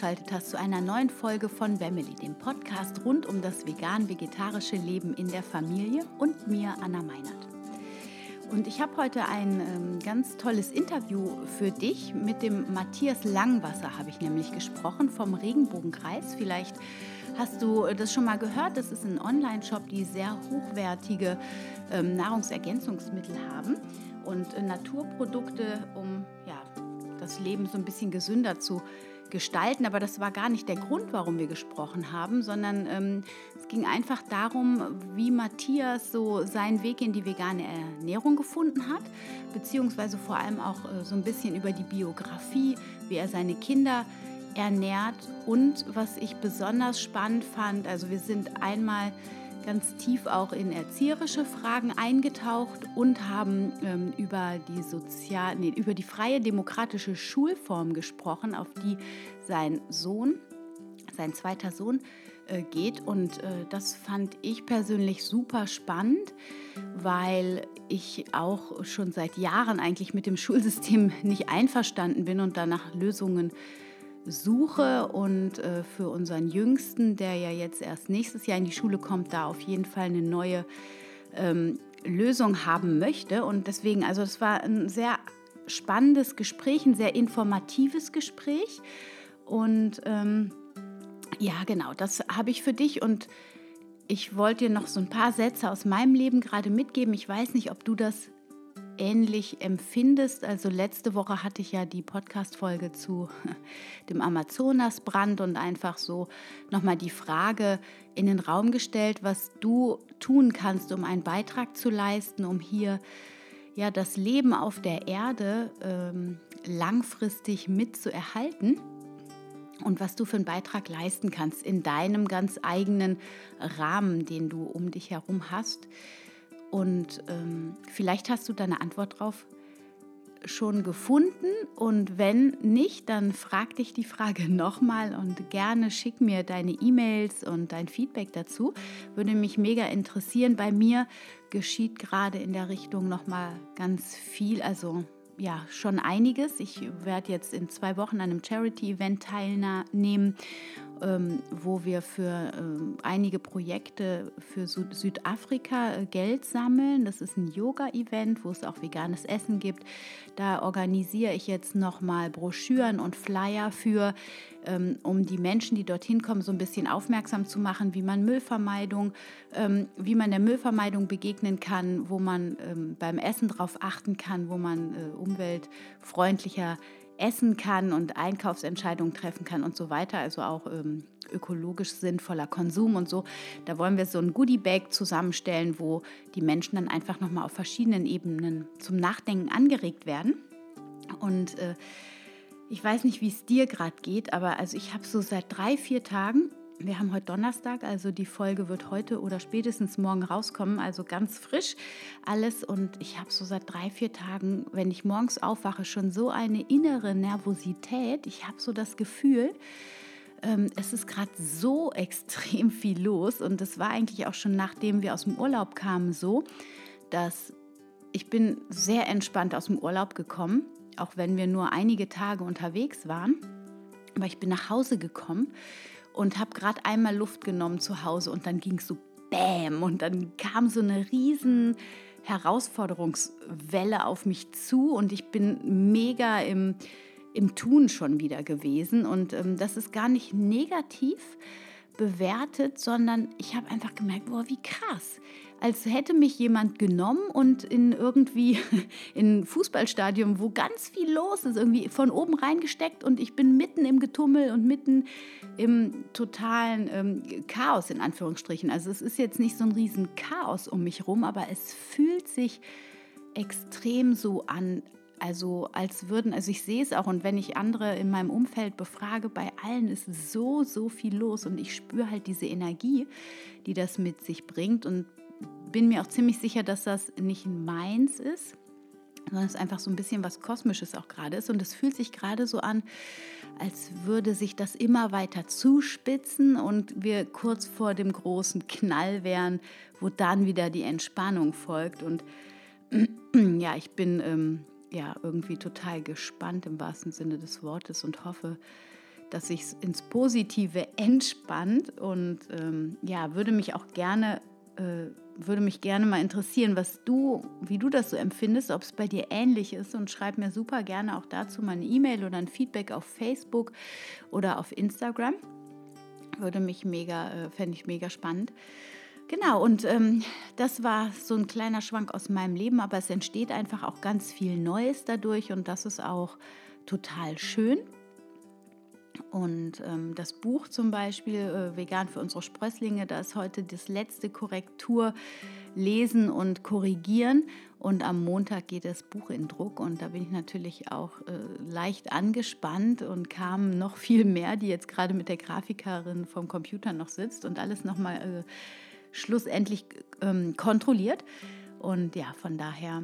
eingeschaltet hast zu einer neuen Folge von Family, dem Podcast rund um das vegan-vegetarische Leben in der Familie und mir, Anna Meinert. Und ich habe heute ein ähm, ganz tolles Interview für dich. Mit dem Matthias Langwasser habe ich nämlich gesprochen vom Regenbogenkreis. Vielleicht hast du das schon mal gehört. Das ist ein Online-Shop, die sehr hochwertige ähm, Nahrungsergänzungsmittel haben und äh, Naturprodukte, um ja, das Leben so ein bisschen gesünder zu gestalten. Aber das war gar nicht der Grund, warum wir gesprochen haben, sondern ähm, es ging einfach darum, wie Matthias so seinen Weg in die vegane Ernährung gefunden hat, beziehungsweise vor allem auch äh, so ein bisschen über die Biografie, wie er seine Kinder ernährt und was ich besonders spannend fand, also wir sind einmal ganz tief auch in erzieherische Fragen eingetaucht und haben ähm, über, die Sozial nee, über die freie demokratische Schulform gesprochen, auf die sein Sohn, sein zweiter Sohn, äh, geht. Und äh, das fand ich persönlich super spannend, weil ich auch schon seit Jahren eigentlich mit dem Schulsystem nicht einverstanden bin und danach Lösungen suche und äh, für unseren Jüngsten, der ja jetzt erst nächstes Jahr in die Schule kommt, da auf jeden Fall eine neue ähm, Lösung haben möchte. Und deswegen, also es war ein sehr spannendes Gespräch, ein sehr informatives Gespräch. Und ähm, ja, genau, das habe ich für dich und ich wollte dir noch so ein paar Sätze aus meinem Leben gerade mitgeben. Ich weiß nicht, ob du das ähnlich empfindest. Also letzte Woche hatte ich ja die Podcast-Folge zu dem Amazonasbrand und einfach so nochmal die Frage in den Raum gestellt, was du tun kannst, um einen Beitrag zu leisten, um hier ja das Leben auf der Erde ähm, langfristig mitzuerhalten und was du für einen Beitrag leisten kannst in deinem ganz eigenen Rahmen, den du um dich herum hast. Und ähm, vielleicht hast du deine Antwort drauf schon gefunden und wenn nicht, dann frag dich die Frage nochmal und gerne schick mir deine E-Mails und dein Feedback dazu. Würde mich mega interessieren. Bei mir geschieht gerade in der Richtung nochmal ganz viel, also ja, schon einiges. Ich werde jetzt in zwei Wochen an einem Charity-Event teilnehmen ähm, wo wir für ähm, einige Projekte für Südafrika äh, Geld sammeln. Das ist ein Yoga-Event, wo es auch veganes Essen gibt. Da organisiere ich jetzt nochmal Broschüren und Flyer für, ähm, um die Menschen, die dorthin kommen, so ein bisschen aufmerksam zu machen, wie man Müllvermeidung, wie man der Müllvermeidung begegnen kann, wo man beim Essen darauf achten kann, wo man äh, umweltfreundlicher essen kann und Einkaufsentscheidungen treffen kann und so weiter. Also auch ähm, ökologisch sinnvoller Konsum und so. Da wollen wir so ein Goodie-Bag zusammenstellen, wo die Menschen dann einfach nochmal auf verschiedenen Ebenen zum Nachdenken angeregt werden. Und äh, ich weiß nicht, wie es dir gerade geht, aber also ich habe so seit drei, vier Tagen wir haben heute Donnerstag, also die Folge wird heute oder spätestens morgen rauskommen, also ganz frisch alles. Und ich habe so seit drei, vier Tagen, wenn ich morgens aufwache, schon so eine innere Nervosität. Ich habe so das Gefühl, ähm, es ist gerade so extrem viel los. Und das war eigentlich auch schon nachdem wir aus dem Urlaub kamen so, dass ich bin sehr entspannt aus dem Urlaub gekommen, auch wenn wir nur einige Tage unterwegs waren. Aber ich bin nach Hause gekommen und habe gerade einmal Luft genommen zu Hause und dann ging es so Bäm und dann kam so eine riesen Herausforderungswelle auf mich zu und ich bin mega im, im Tun schon wieder gewesen und ähm, das ist gar nicht negativ bewertet, sondern ich habe einfach gemerkt, boah, wie krass als hätte mich jemand genommen und in irgendwie in ein Fußballstadion, wo ganz viel los ist, irgendwie von oben reingesteckt und ich bin mitten im Getummel und mitten im totalen ähm, Chaos in Anführungsstrichen. Also es ist jetzt nicht so ein riesen Chaos um mich rum, aber es fühlt sich extrem so an, also als würden, also ich sehe es auch und wenn ich andere in meinem Umfeld befrage, bei allen ist so, so viel los und ich spüre halt diese Energie, die das mit sich bringt und bin mir auch ziemlich sicher, dass das nicht meins ist, sondern es einfach so ein bisschen was Kosmisches auch gerade ist. Und es fühlt sich gerade so an, als würde sich das immer weiter zuspitzen und wir kurz vor dem großen Knall wären, wo dann wieder die Entspannung folgt. Und ja, ich bin ähm, ja irgendwie total gespannt im wahrsten Sinne des Wortes und hoffe, dass sich ins Positive entspannt und ähm, ja, würde mich auch gerne würde mich gerne mal interessieren, was du, wie du das so empfindest, ob es bei dir ähnlich ist und schreib mir super gerne auch dazu mal eine E-Mail oder ein Feedback auf Facebook oder auf Instagram. Würde mich mega, äh, fände ich mega spannend. Genau, und ähm, das war so ein kleiner Schwank aus meinem Leben, aber es entsteht einfach auch ganz viel Neues dadurch und das ist auch total schön. Und ähm, das Buch zum Beispiel, äh, Vegan für unsere Sprösslinge, da ist heute das letzte Korrektur lesen und korrigieren. Und am Montag geht das Buch in Druck und da bin ich natürlich auch äh, leicht angespannt und kamen noch viel mehr, die jetzt gerade mit der Grafikerin vom Computer noch sitzt und alles nochmal äh, schlussendlich ähm, kontrolliert. Und ja, von daher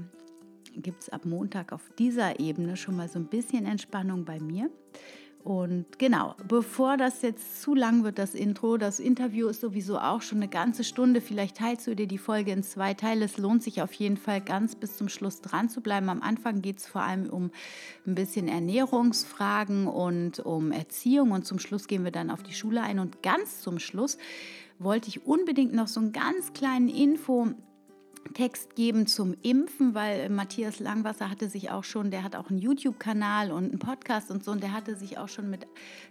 gibt es ab Montag auf dieser Ebene schon mal so ein bisschen Entspannung bei mir. Und genau, bevor das jetzt zu lang wird, das Intro, das Interview ist sowieso auch schon eine ganze Stunde. Vielleicht teilst du dir die Folge in zwei Teile. Es lohnt sich auf jeden Fall ganz bis zum Schluss dran zu bleiben. Am Anfang geht es vor allem um ein bisschen Ernährungsfragen und um Erziehung. Und zum Schluss gehen wir dann auf die Schule ein. Und ganz zum Schluss wollte ich unbedingt noch so einen ganz kleinen Info Text geben zum Impfen, weil Matthias Langwasser hatte sich auch schon, der hat auch einen YouTube-Kanal und einen Podcast und so, und der hatte sich auch schon mit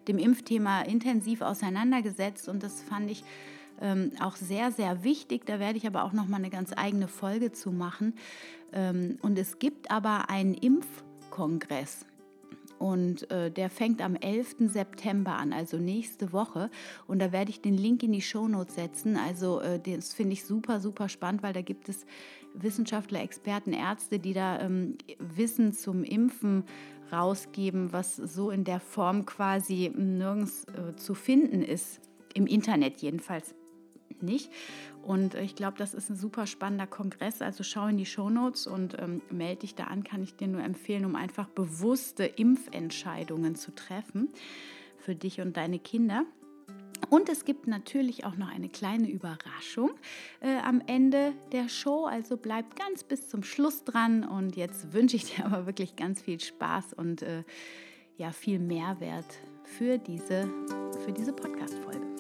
dem Impfthema intensiv auseinandergesetzt und das fand ich ähm, auch sehr, sehr wichtig. Da werde ich aber auch noch mal eine ganz eigene Folge zu machen. Ähm, und es gibt aber einen Impfkongress und äh, der fängt am 11. September an, also nächste Woche. Und da werde ich den Link in die Shownotes setzen. Also äh, das finde ich super, super spannend, weil da gibt es Wissenschaftler, Experten, Ärzte, die da ähm, Wissen zum Impfen rausgeben, was so in der Form quasi nirgends äh, zu finden ist. Im Internet jedenfalls nicht. Und ich glaube, das ist ein super spannender Kongress. Also schau in die Shownotes und ähm, melde dich da an, kann ich dir nur empfehlen, um einfach bewusste Impfentscheidungen zu treffen für dich und deine Kinder. Und es gibt natürlich auch noch eine kleine Überraschung äh, am Ende der Show. Also bleib ganz bis zum Schluss dran. Und jetzt wünsche ich dir aber wirklich ganz viel Spaß und äh, ja, viel Mehrwert für diese, für diese Podcast-Folge.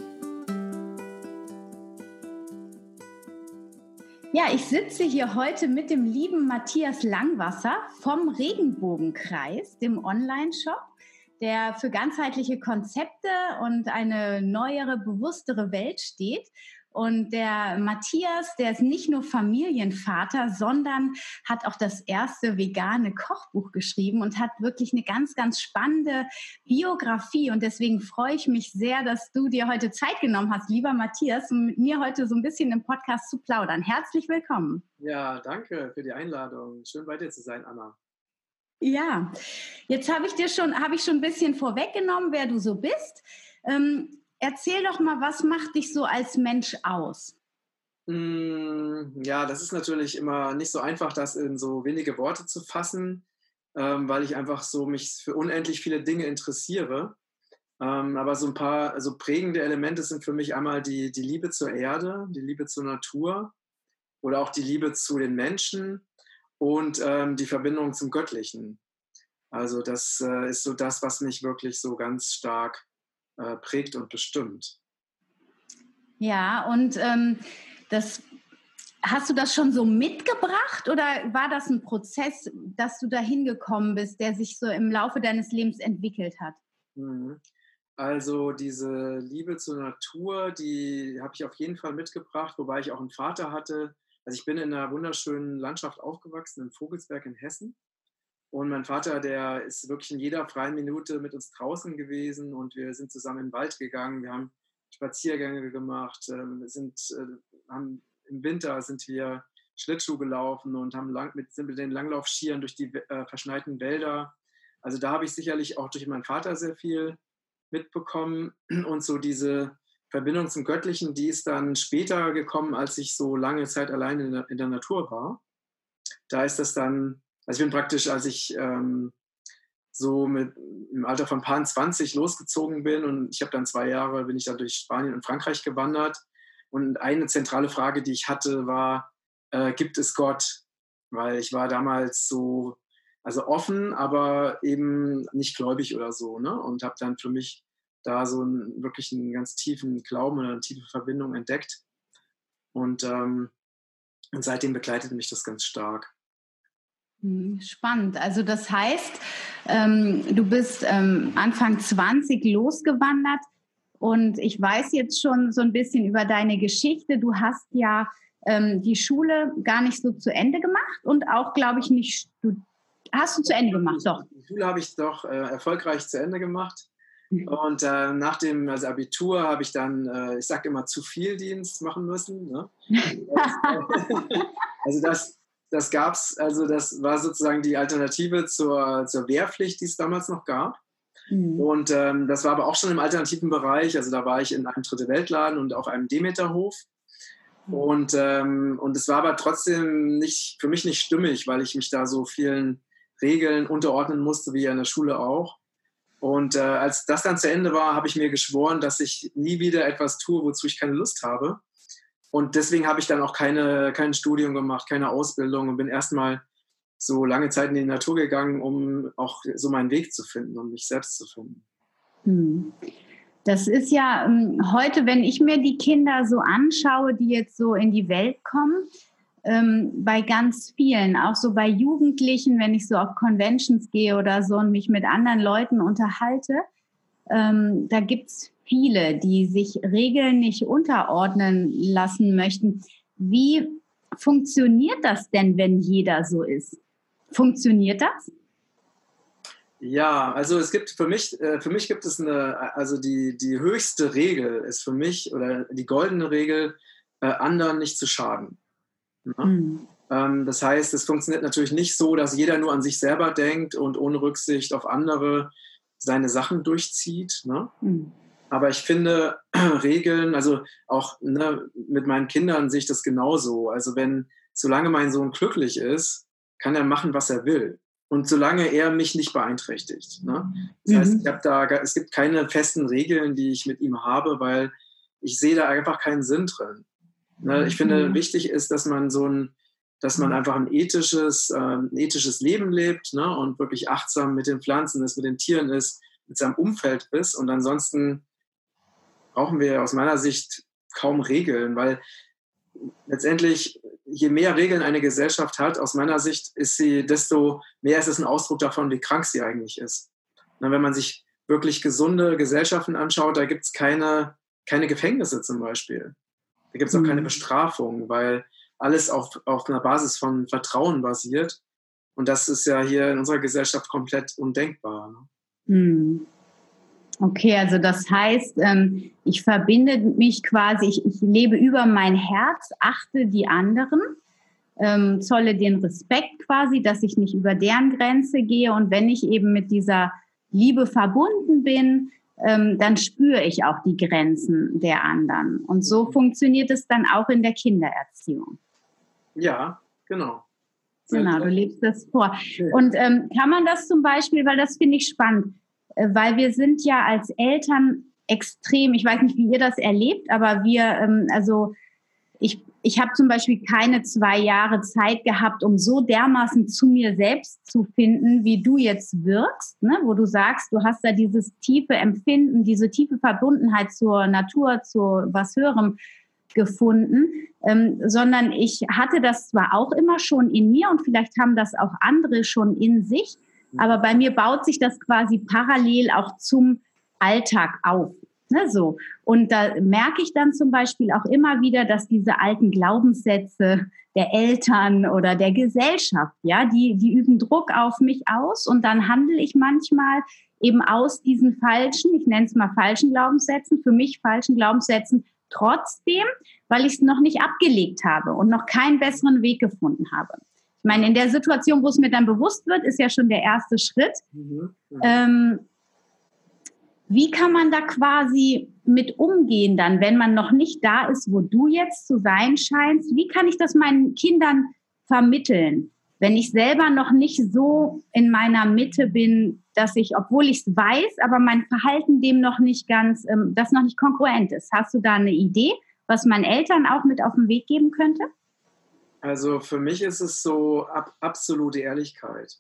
Ja, ich sitze hier heute mit dem lieben Matthias Langwasser vom Regenbogenkreis, dem Online-Shop, der für ganzheitliche Konzepte und eine neuere, bewusstere Welt steht. Und der Matthias, der ist nicht nur Familienvater, sondern hat auch das erste vegane Kochbuch geschrieben und hat wirklich eine ganz, ganz spannende Biografie. Und deswegen freue ich mich sehr, dass du dir heute Zeit genommen hast, lieber Matthias, um mit mir heute so ein bisschen im Podcast zu plaudern. Herzlich willkommen. Ja, danke für die Einladung. Schön bei dir zu sein, Anna. Ja, jetzt habe ich dir schon, habe ich schon ein bisschen vorweggenommen, wer du so bist. Ähm, Erzähl doch mal, was macht dich so als Mensch aus? Mm, ja, das ist natürlich immer nicht so einfach, das in so wenige Worte zu fassen, ähm, weil ich einfach so mich für unendlich viele Dinge interessiere. Ähm, aber so ein paar also prägende Elemente sind für mich einmal die, die Liebe zur Erde, die Liebe zur Natur oder auch die Liebe zu den Menschen und ähm, die Verbindung zum Göttlichen. Also das äh, ist so das, was mich wirklich so ganz stark äh, prägt und bestimmt. Ja, und ähm, das Hast du das schon so mitgebracht oder war das ein Prozess, dass du dahin gekommen bist, der sich so im Laufe deines Lebens entwickelt hat? Mhm. Also diese Liebe zur Natur, die habe ich auf jeden Fall mitgebracht, wobei ich auch einen Vater hatte. Also ich bin in einer wunderschönen Landschaft aufgewachsen, im Vogelsberg in Hessen. Und mein Vater, der ist wirklich in jeder freien Minute mit uns draußen gewesen und wir sind zusammen in den Wald gegangen. Wir haben Spaziergänge gemacht, ähm, sind, äh, haben, im Winter sind wir Schlittschuh gelaufen und haben lang, mit, sind mit den Langlaufschieren durch die äh, verschneiten Wälder. Also da habe ich sicherlich auch durch meinen Vater sehr viel mitbekommen und so diese Verbindung zum Göttlichen, die ist dann später gekommen, als ich so lange Zeit allein in der, in der Natur war. Da ist das dann also ich bin praktisch, als ich ähm, so mit im Alter von paar 20 losgezogen bin und ich habe dann zwei Jahre, bin ich da durch Spanien und Frankreich gewandert. Und eine zentrale Frage, die ich hatte, war, äh, gibt es Gott? Weil ich war damals so, also offen, aber eben nicht gläubig oder so, ne? Und habe dann für mich da so einen, wirklich einen ganz tiefen Glauben oder eine tiefe Verbindung entdeckt. Und, ähm, und seitdem begleitet mich das ganz stark. Hm, spannend. Also das heißt, ähm, du bist ähm, Anfang 20 losgewandert und ich weiß jetzt schon so ein bisschen über deine Geschichte. Du hast ja ähm, die Schule gar nicht so zu Ende gemacht und auch, glaube ich, nicht. Du, hast du zu Ende gemacht, doch? Die Schule habe ich doch äh, erfolgreich zu Ende gemacht. Mhm. Und äh, nach dem also Abitur habe ich dann, äh, ich sage immer, zu viel Dienst machen müssen. Ne? also das, das gab es, also das war sozusagen die Alternative zur, zur Wehrpflicht, die es damals noch gab. Mhm. Und ähm, das war aber auch schon im alternativen Bereich. Also da war ich in einem Dritte Weltladen und auch einem Demeterhof. Mhm. Und, ähm, und es war aber trotzdem nicht, für mich nicht stimmig, weil ich mich da so vielen Regeln unterordnen musste, wie in der Schule auch. Und äh, als das dann zu Ende war, habe ich mir geschworen, dass ich nie wieder etwas tue, wozu ich keine Lust habe. Und deswegen habe ich dann auch keine, kein Studium gemacht, keine Ausbildung und bin erstmal so lange Zeit in die Natur gegangen, um auch so meinen Weg zu finden und mich selbst zu finden. Hm. Das ist ja ähm, heute, wenn ich mir die Kinder so anschaue, die jetzt so in die Welt kommen, ähm, bei ganz vielen, auch so bei Jugendlichen, wenn ich so auf Conventions gehe oder so und mich mit anderen Leuten unterhalte, ähm, da gibt es viele, die sich Regeln nicht unterordnen lassen möchten. Wie funktioniert das denn, wenn jeder so ist? Funktioniert das? Ja, also es gibt für mich, äh, für mich gibt es eine, also die, die höchste Regel ist für mich oder die goldene Regel, äh, anderen nicht zu schaden. Mhm. Das heißt, es funktioniert natürlich nicht so, dass jeder nur an sich selber denkt und ohne Rücksicht auf andere seine Sachen durchzieht. Ne? Mhm. Aber ich finde Regeln, also auch ne, mit meinen Kindern sehe ich das genauso. Also wenn, solange mein Sohn glücklich ist, kann er machen, was er will. Und solange er mich nicht beeinträchtigt. Ne? Das mhm. heißt, ich habe da, es gibt keine festen Regeln, die ich mit ihm habe, weil ich sehe da einfach keinen Sinn drin. Ne? Ich finde, mhm. wichtig ist, dass man so ein, dass man einfach ein ethisches, äh, ein ethisches Leben lebt ne? und wirklich achtsam mit den Pflanzen ist, mit den Tieren ist, mit seinem Umfeld ist. Und ansonsten brauchen wir aus meiner Sicht kaum Regeln, weil letztendlich, je mehr Regeln eine Gesellschaft hat, aus meiner Sicht ist sie, desto mehr ist es ein Ausdruck davon, wie krank sie eigentlich ist. Und wenn man sich wirklich gesunde Gesellschaften anschaut, da gibt es keine, keine Gefängnisse zum Beispiel. Da gibt es auch keine mhm. Bestrafung, weil alles auf, auf einer Basis von Vertrauen basiert. Und das ist ja hier in unserer Gesellschaft komplett undenkbar. Ne? Mhm. Okay, also das heißt, ähm, ich verbinde mich quasi, ich, ich, lebe über mein Herz, achte die anderen, ähm, zolle den Respekt quasi, dass ich nicht über deren Grenze gehe. Und wenn ich eben mit dieser Liebe verbunden bin, ähm, dann spüre ich auch die Grenzen der anderen. Und so funktioniert es dann auch in der Kindererziehung. Ja, genau. Genau, du lebst das vor. Und ähm, kann man das zum Beispiel, weil das finde ich spannend, weil wir sind ja als Eltern extrem, ich weiß nicht, wie ihr das erlebt, aber wir, ähm, also ich ich habe zum Beispiel keine zwei Jahre Zeit gehabt, um so dermaßen zu mir selbst zu finden, wie du jetzt wirkst, ne? wo du sagst, du hast da dieses tiefe Empfinden, diese tiefe Verbundenheit zur Natur, zu was Höherem gefunden, ähm, sondern ich hatte das zwar auch immer schon in mir und vielleicht haben das auch andere schon in sich, aber bei mir baut sich das quasi parallel auch zum Alltag auf. Ne, so. Und da merke ich dann zum Beispiel auch immer wieder, dass diese alten Glaubenssätze der Eltern oder der Gesellschaft, ja, die, die üben Druck auf mich aus und dann handle ich manchmal eben aus diesen falschen, ich nenne es mal falschen Glaubenssätzen, für mich falschen Glaubenssätzen trotzdem, weil ich es noch nicht abgelegt habe und noch keinen besseren Weg gefunden habe. Ich meine, in der Situation, wo es mir dann bewusst wird, ist ja schon der erste Schritt. Mhm. Mhm. Ähm, wie kann man da quasi mit umgehen dann, wenn man noch nicht da ist, wo du jetzt zu sein scheinst? Wie kann ich das meinen Kindern vermitteln, wenn ich selber noch nicht so in meiner Mitte bin, dass ich, obwohl ich es weiß, aber mein Verhalten dem noch nicht ganz, ähm, das noch nicht konkurrent ist? Hast du da eine Idee, was man Eltern auch mit auf den Weg geben könnte? Also für mich ist es so ab, absolute Ehrlichkeit.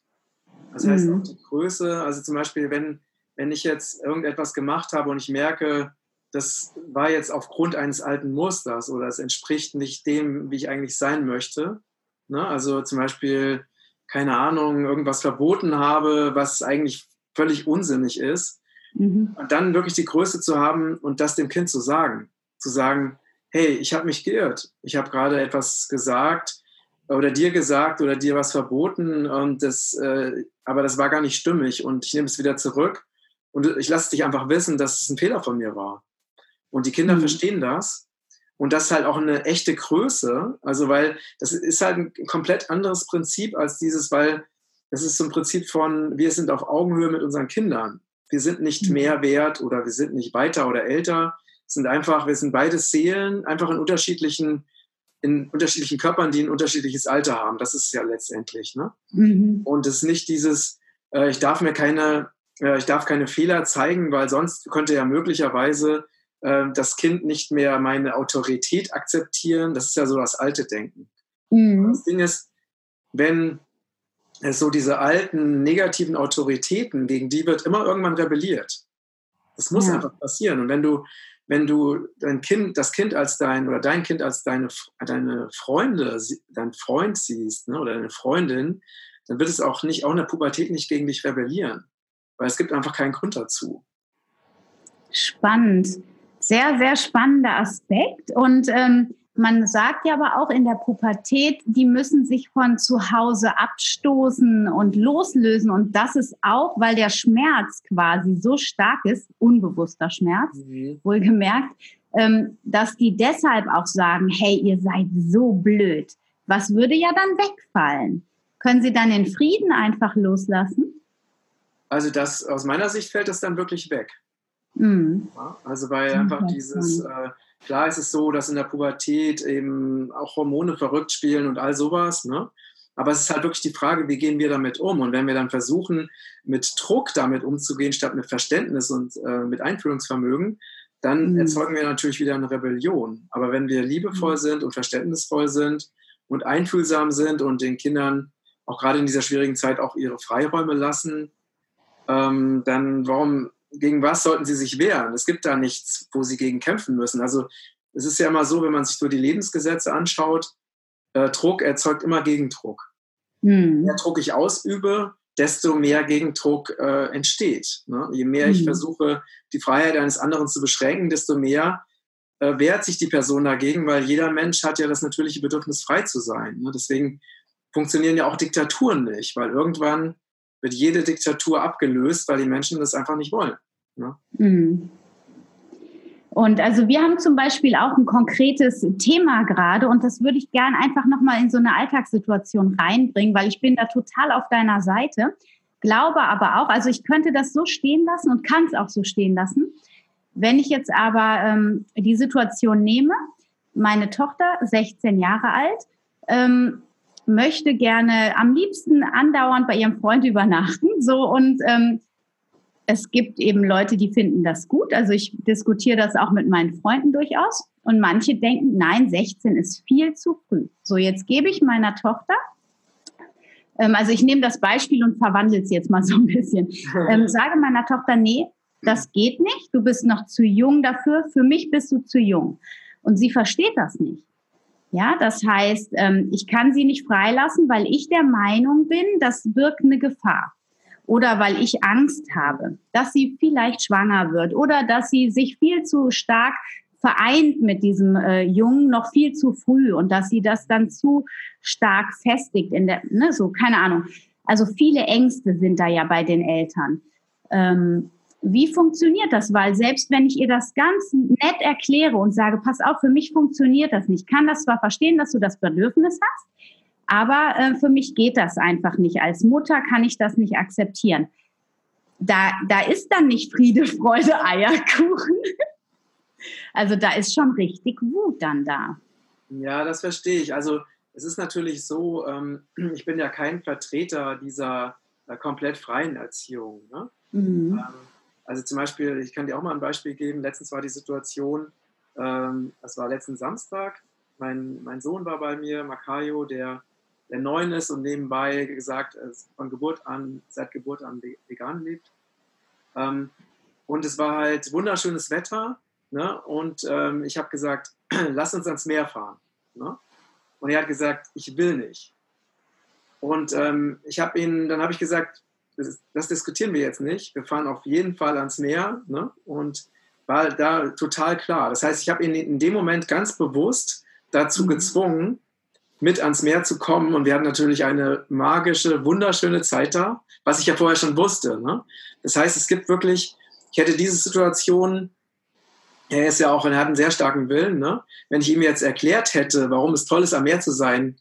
Das heißt mhm. auch die Größe, also zum Beispiel, wenn wenn ich jetzt irgendetwas gemacht habe und ich merke, das war jetzt aufgrund eines alten Musters oder es entspricht nicht dem, wie ich eigentlich sein möchte. Ne? Also zum Beispiel, keine Ahnung, irgendwas verboten habe, was eigentlich völlig unsinnig ist. Mhm. Und dann wirklich die Größe zu haben und das dem Kind zu sagen. Zu sagen, hey, ich habe mich geirrt. Ich habe gerade etwas gesagt oder dir gesagt oder dir was verboten und das, äh, aber das war gar nicht stimmig und ich nehme es wieder zurück und ich lasse dich einfach wissen, dass es ein Fehler von mir war. Und die Kinder mhm. verstehen das. Und das ist halt auch eine echte Größe. Also, weil das ist halt ein komplett anderes Prinzip als dieses, weil das ist so ein Prinzip von, wir sind auf Augenhöhe mit unseren Kindern. Wir sind nicht mhm. mehr wert oder wir sind nicht weiter oder älter. Sind einfach, wir sind beide Seelen, einfach in unterschiedlichen, in unterschiedlichen Körpern, die ein unterschiedliches Alter haben. Das ist ja letztendlich. Ne? Mhm. Und es ist nicht dieses, äh, ich darf mir keine ich darf keine Fehler zeigen, weil sonst könnte ja möglicherweise äh, das Kind nicht mehr meine Autorität akzeptieren. Das ist ja so das alte Denken. Mhm. Das Ding ist, wenn es so diese alten negativen Autoritäten, gegen die wird immer irgendwann rebelliert. Das muss ja. einfach passieren. Und wenn du, wenn du dein Kind, das Kind als dein oder dein Kind als deine, deine Freunde, dein Freund siehst ne, oder deine Freundin, dann wird es auch nicht, auch in der Pubertät nicht gegen dich rebellieren weil es gibt einfach keinen Grund dazu. Spannend. Sehr, sehr spannender Aspekt. Und ähm, man sagt ja aber auch in der Pubertät, die müssen sich von zu Hause abstoßen und loslösen. Und das ist auch, weil der Schmerz quasi so stark ist, unbewusster Schmerz, mhm. wohlgemerkt, ähm, dass die deshalb auch sagen, hey, ihr seid so blöd. Was würde ja dann wegfallen? Können sie dann in Frieden einfach loslassen? Also das aus meiner Sicht fällt das dann wirklich weg. Mhm. Also weil einfach dieses, äh, klar ist es so, dass in der Pubertät eben auch Hormone verrückt spielen und all sowas, ne? Aber es ist halt wirklich die Frage, wie gehen wir damit um? Und wenn wir dann versuchen, mit Druck damit umzugehen, statt mit Verständnis und äh, mit Einfühlungsvermögen, dann mhm. erzeugen wir natürlich wieder eine Rebellion. Aber wenn wir liebevoll mhm. sind und verständnisvoll sind und einfühlsam sind und den Kindern auch gerade in dieser schwierigen Zeit auch ihre Freiräume lassen, ähm, dann warum, gegen was sollten sie sich wehren? Es gibt da nichts, wo sie gegen kämpfen müssen. Also es ist ja immer so, wenn man sich so die Lebensgesetze anschaut, äh, Druck erzeugt immer Gegendruck. Mhm. Je mehr Druck ich ausübe, desto mehr Gegendruck äh, entsteht. Ne? Je mehr mhm. ich hm. versuche, die Freiheit eines anderen zu beschränken, desto mehr äh, wehrt sich die Person dagegen, weil jeder Mensch hat ja das natürliche Bedürfnis, frei zu sein. Ne? Deswegen funktionieren ja auch Diktaturen nicht, weil irgendwann wird jede Diktatur abgelöst, weil die Menschen das einfach nicht wollen. Ne? Mhm. Und also wir haben zum Beispiel auch ein konkretes Thema gerade und das würde ich gerne einfach nochmal in so eine Alltagssituation reinbringen, weil ich bin da total auf deiner Seite. Glaube aber auch, also ich könnte das so stehen lassen und kann es auch so stehen lassen. Wenn ich jetzt aber ähm, die Situation nehme, meine Tochter, 16 Jahre alt, ähm, möchte gerne am liebsten andauernd bei ihrem Freund übernachten. So und ähm, es gibt eben Leute, die finden das gut. Also ich diskutiere das auch mit meinen Freunden durchaus. Und manche denken, nein, 16 ist viel zu früh. So, jetzt gebe ich meiner Tochter, ähm, also ich nehme das Beispiel und verwandle es jetzt mal so ein bisschen. Ähm, sage meiner Tochter, nee, das geht nicht. Du bist noch zu jung dafür. Für mich bist du zu jung. Und sie versteht das nicht. Ja, das heißt, ähm, ich kann sie nicht freilassen, weil ich der Meinung bin, das birgt eine Gefahr. Oder weil ich Angst habe, dass sie vielleicht schwanger wird oder dass sie sich viel zu stark vereint mit diesem äh, Jungen noch viel zu früh und dass sie das dann zu stark festigt in der, ne, so, keine Ahnung. Also viele Ängste sind da ja bei den Eltern. Ähm, wie funktioniert das? Weil selbst wenn ich ihr das ganz nett erkläre und sage, pass auf, für mich funktioniert das nicht, kann das zwar verstehen, dass du das Bedürfnis hast, aber äh, für mich geht das einfach nicht. Als Mutter kann ich das nicht akzeptieren. Da, da ist dann nicht Friede, Freude, Eierkuchen. Also da ist schon richtig Wut dann da. Ja, das verstehe ich. Also es ist natürlich so, ähm, ich bin ja kein Vertreter dieser äh, komplett freien Erziehung. Ne? Mhm. Ähm, also zum Beispiel, ich kann dir auch mal ein Beispiel geben. Letztens war die Situation, ähm, das war letzten Samstag, mein, mein Sohn war bei mir, Makayo, der, der neun ist und nebenbei gesagt, von Geburt an, seit Geburt an vegan lebt. Ähm, und es war halt wunderschönes Wetter. Ne? Und ähm, ich habe gesagt, lass uns ans Meer fahren. Ne? Und er hat gesagt, ich will nicht. Und ähm, ich habe ihn, dann habe ich gesagt, das, das, diskutieren wir jetzt nicht. Wir fahren auf jeden Fall ans Meer. Ne? Und war da total klar. Das heißt, ich habe ihn in dem Moment ganz bewusst dazu mhm. gezwungen, mit ans Meer zu kommen. Und wir hatten natürlich eine magische, wunderschöne Zeit da, was ich ja vorher schon wusste. Ne? Das heißt, es gibt wirklich, ich hätte diese Situation, er ist ja auch, er hat einen sehr starken Willen. Ne? Wenn ich ihm jetzt erklärt hätte, warum es toll ist, am Meer zu sein,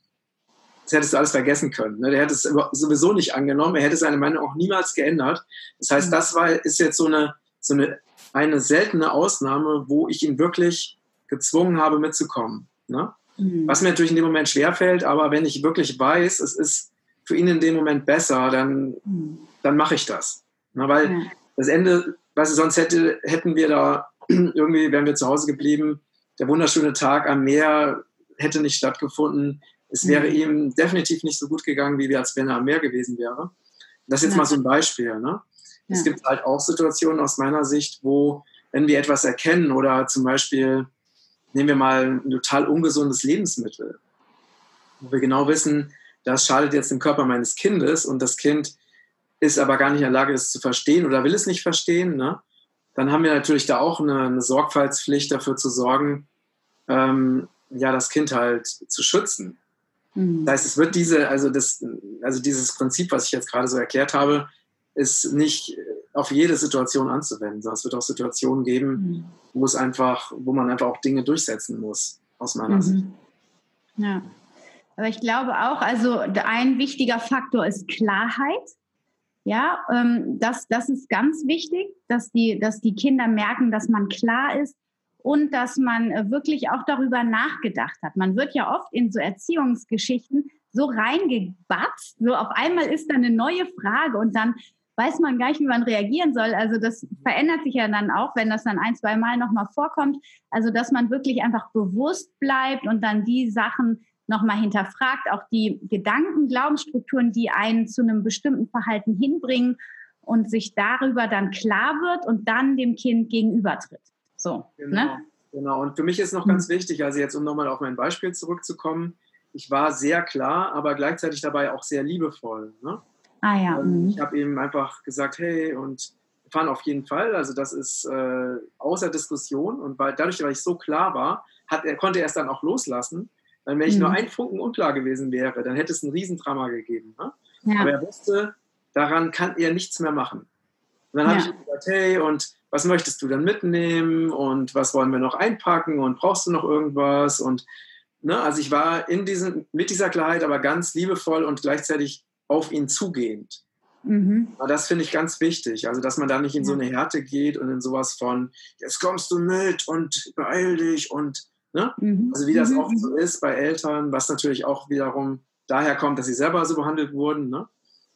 das hättest du alles vergessen können. Ne? Der hätte es sowieso nicht angenommen. Er hätte seine Meinung auch niemals geändert. Das heißt, mhm. das war, ist jetzt so eine, so eine, eine seltene Ausnahme, wo ich ihn wirklich gezwungen habe, mitzukommen. Ne? Mhm. Was mir natürlich in dem Moment schwerfällt, aber wenn ich wirklich weiß, es ist für ihn in dem Moment besser, dann, mhm. dann mache ich das. Na, weil ja. das Ende, was sonst hätte, hätten wir da irgendwie, wären wir zu Hause geblieben, der wunderschöne Tag am Meer hätte nicht stattgefunden. Es wäre mhm. ihm definitiv nicht so gut gegangen, wie wir, als wenn er am Meer gewesen wäre. Das ist jetzt ja. mal so ein Beispiel. Ne? Ja. Es gibt halt auch Situationen aus meiner Sicht, wo, wenn wir etwas erkennen oder zum Beispiel nehmen wir mal ein total ungesundes Lebensmittel, wo wir genau wissen, das schadet jetzt dem Körper meines Kindes und das Kind ist aber gar nicht in der Lage, das zu verstehen oder will es nicht verstehen, ne? dann haben wir natürlich da auch eine, eine Sorgfaltspflicht dafür zu sorgen, ähm, ja, das Kind halt zu schützen. Mhm. Das heißt, es wird diese, also das, also dieses Prinzip, was ich jetzt gerade so erklärt habe, ist nicht auf jede Situation anzuwenden, sondern es wird auch Situationen geben, mhm. wo es einfach, wo man einfach auch Dinge durchsetzen muss, aus meiner mhm. Sicht. Ja. Aber ich glaube auch, also ein wichtiger Faktor ist Klarheit. Ja, ähm, das, das ist ganz wichtig, dass die, dass die Kinder merken, dass man klar ist und dass man äh, wirklich auch darüber nachgedacht hat. Man wird ja oft in so Erziehungsgeschichten so reingebatzt, so auf einmal ist da eine neue Frage und dann weiß man gar nicht, wie man reagieren soll. Also das verändert sich ja dann auch, wenn das dann ein, zwei Mal nochmal vorkommt. Also dass man wirklich einfach bewusst bleibt und dann die Sachen nochmal hinterfragt, auch die Gedanken, Glaubensstrukturen, die einen zu einem bestimmten Verhalten hinbringen und sich darüber dann klar wird und dann dem Kind gegenübertritt. So. Genau, ne? genau. Und für mich ist noch ganz mhm. wichtig, also jetzt um nochmal auf mein Beispiel zurückzukommen, ich war sehr klar, aber gleichzeitig dabei auch sehr liebevoll. Ne? Ah ja. Mhm. Ich habe ihm einfach gesagt, hey, und wir fahren auf jeden Fall. Also das ist äh, außer Diskussion. Und weil dadurch, weil ich so klar war, hat er, konnte er es dann auch loslassen. Weil wenn ich mhm. nur ein Funken unklar gewesen wäre, dann hätte es ein Riesendrama gegeben. Ne? Ja. Aber er wusste, daran kann er nichts mehr machen. Und dann ja. habe ich gesagt, hey, und was möchtest du dann mitnehmen? Und was wollen wir noch einpacken? Und brauchst du noch irgendwas? Und ne, also ich war in diesen, mit dieser Klarheit aber ganz liebevoll und gleichzeitig auf ihn zugehend. Mhm. Das finde ich ganz wichtig. Also, dass man da nicht in so eine Härte geht und in sowas von, jetzt kommst du mit und beeil dich und, ne? Mhm. Also, wie das mhm. oft so ist bei Eltern, was natürlich auch wiederum daher kommt, dass sie selber so behandelt wurden, ne?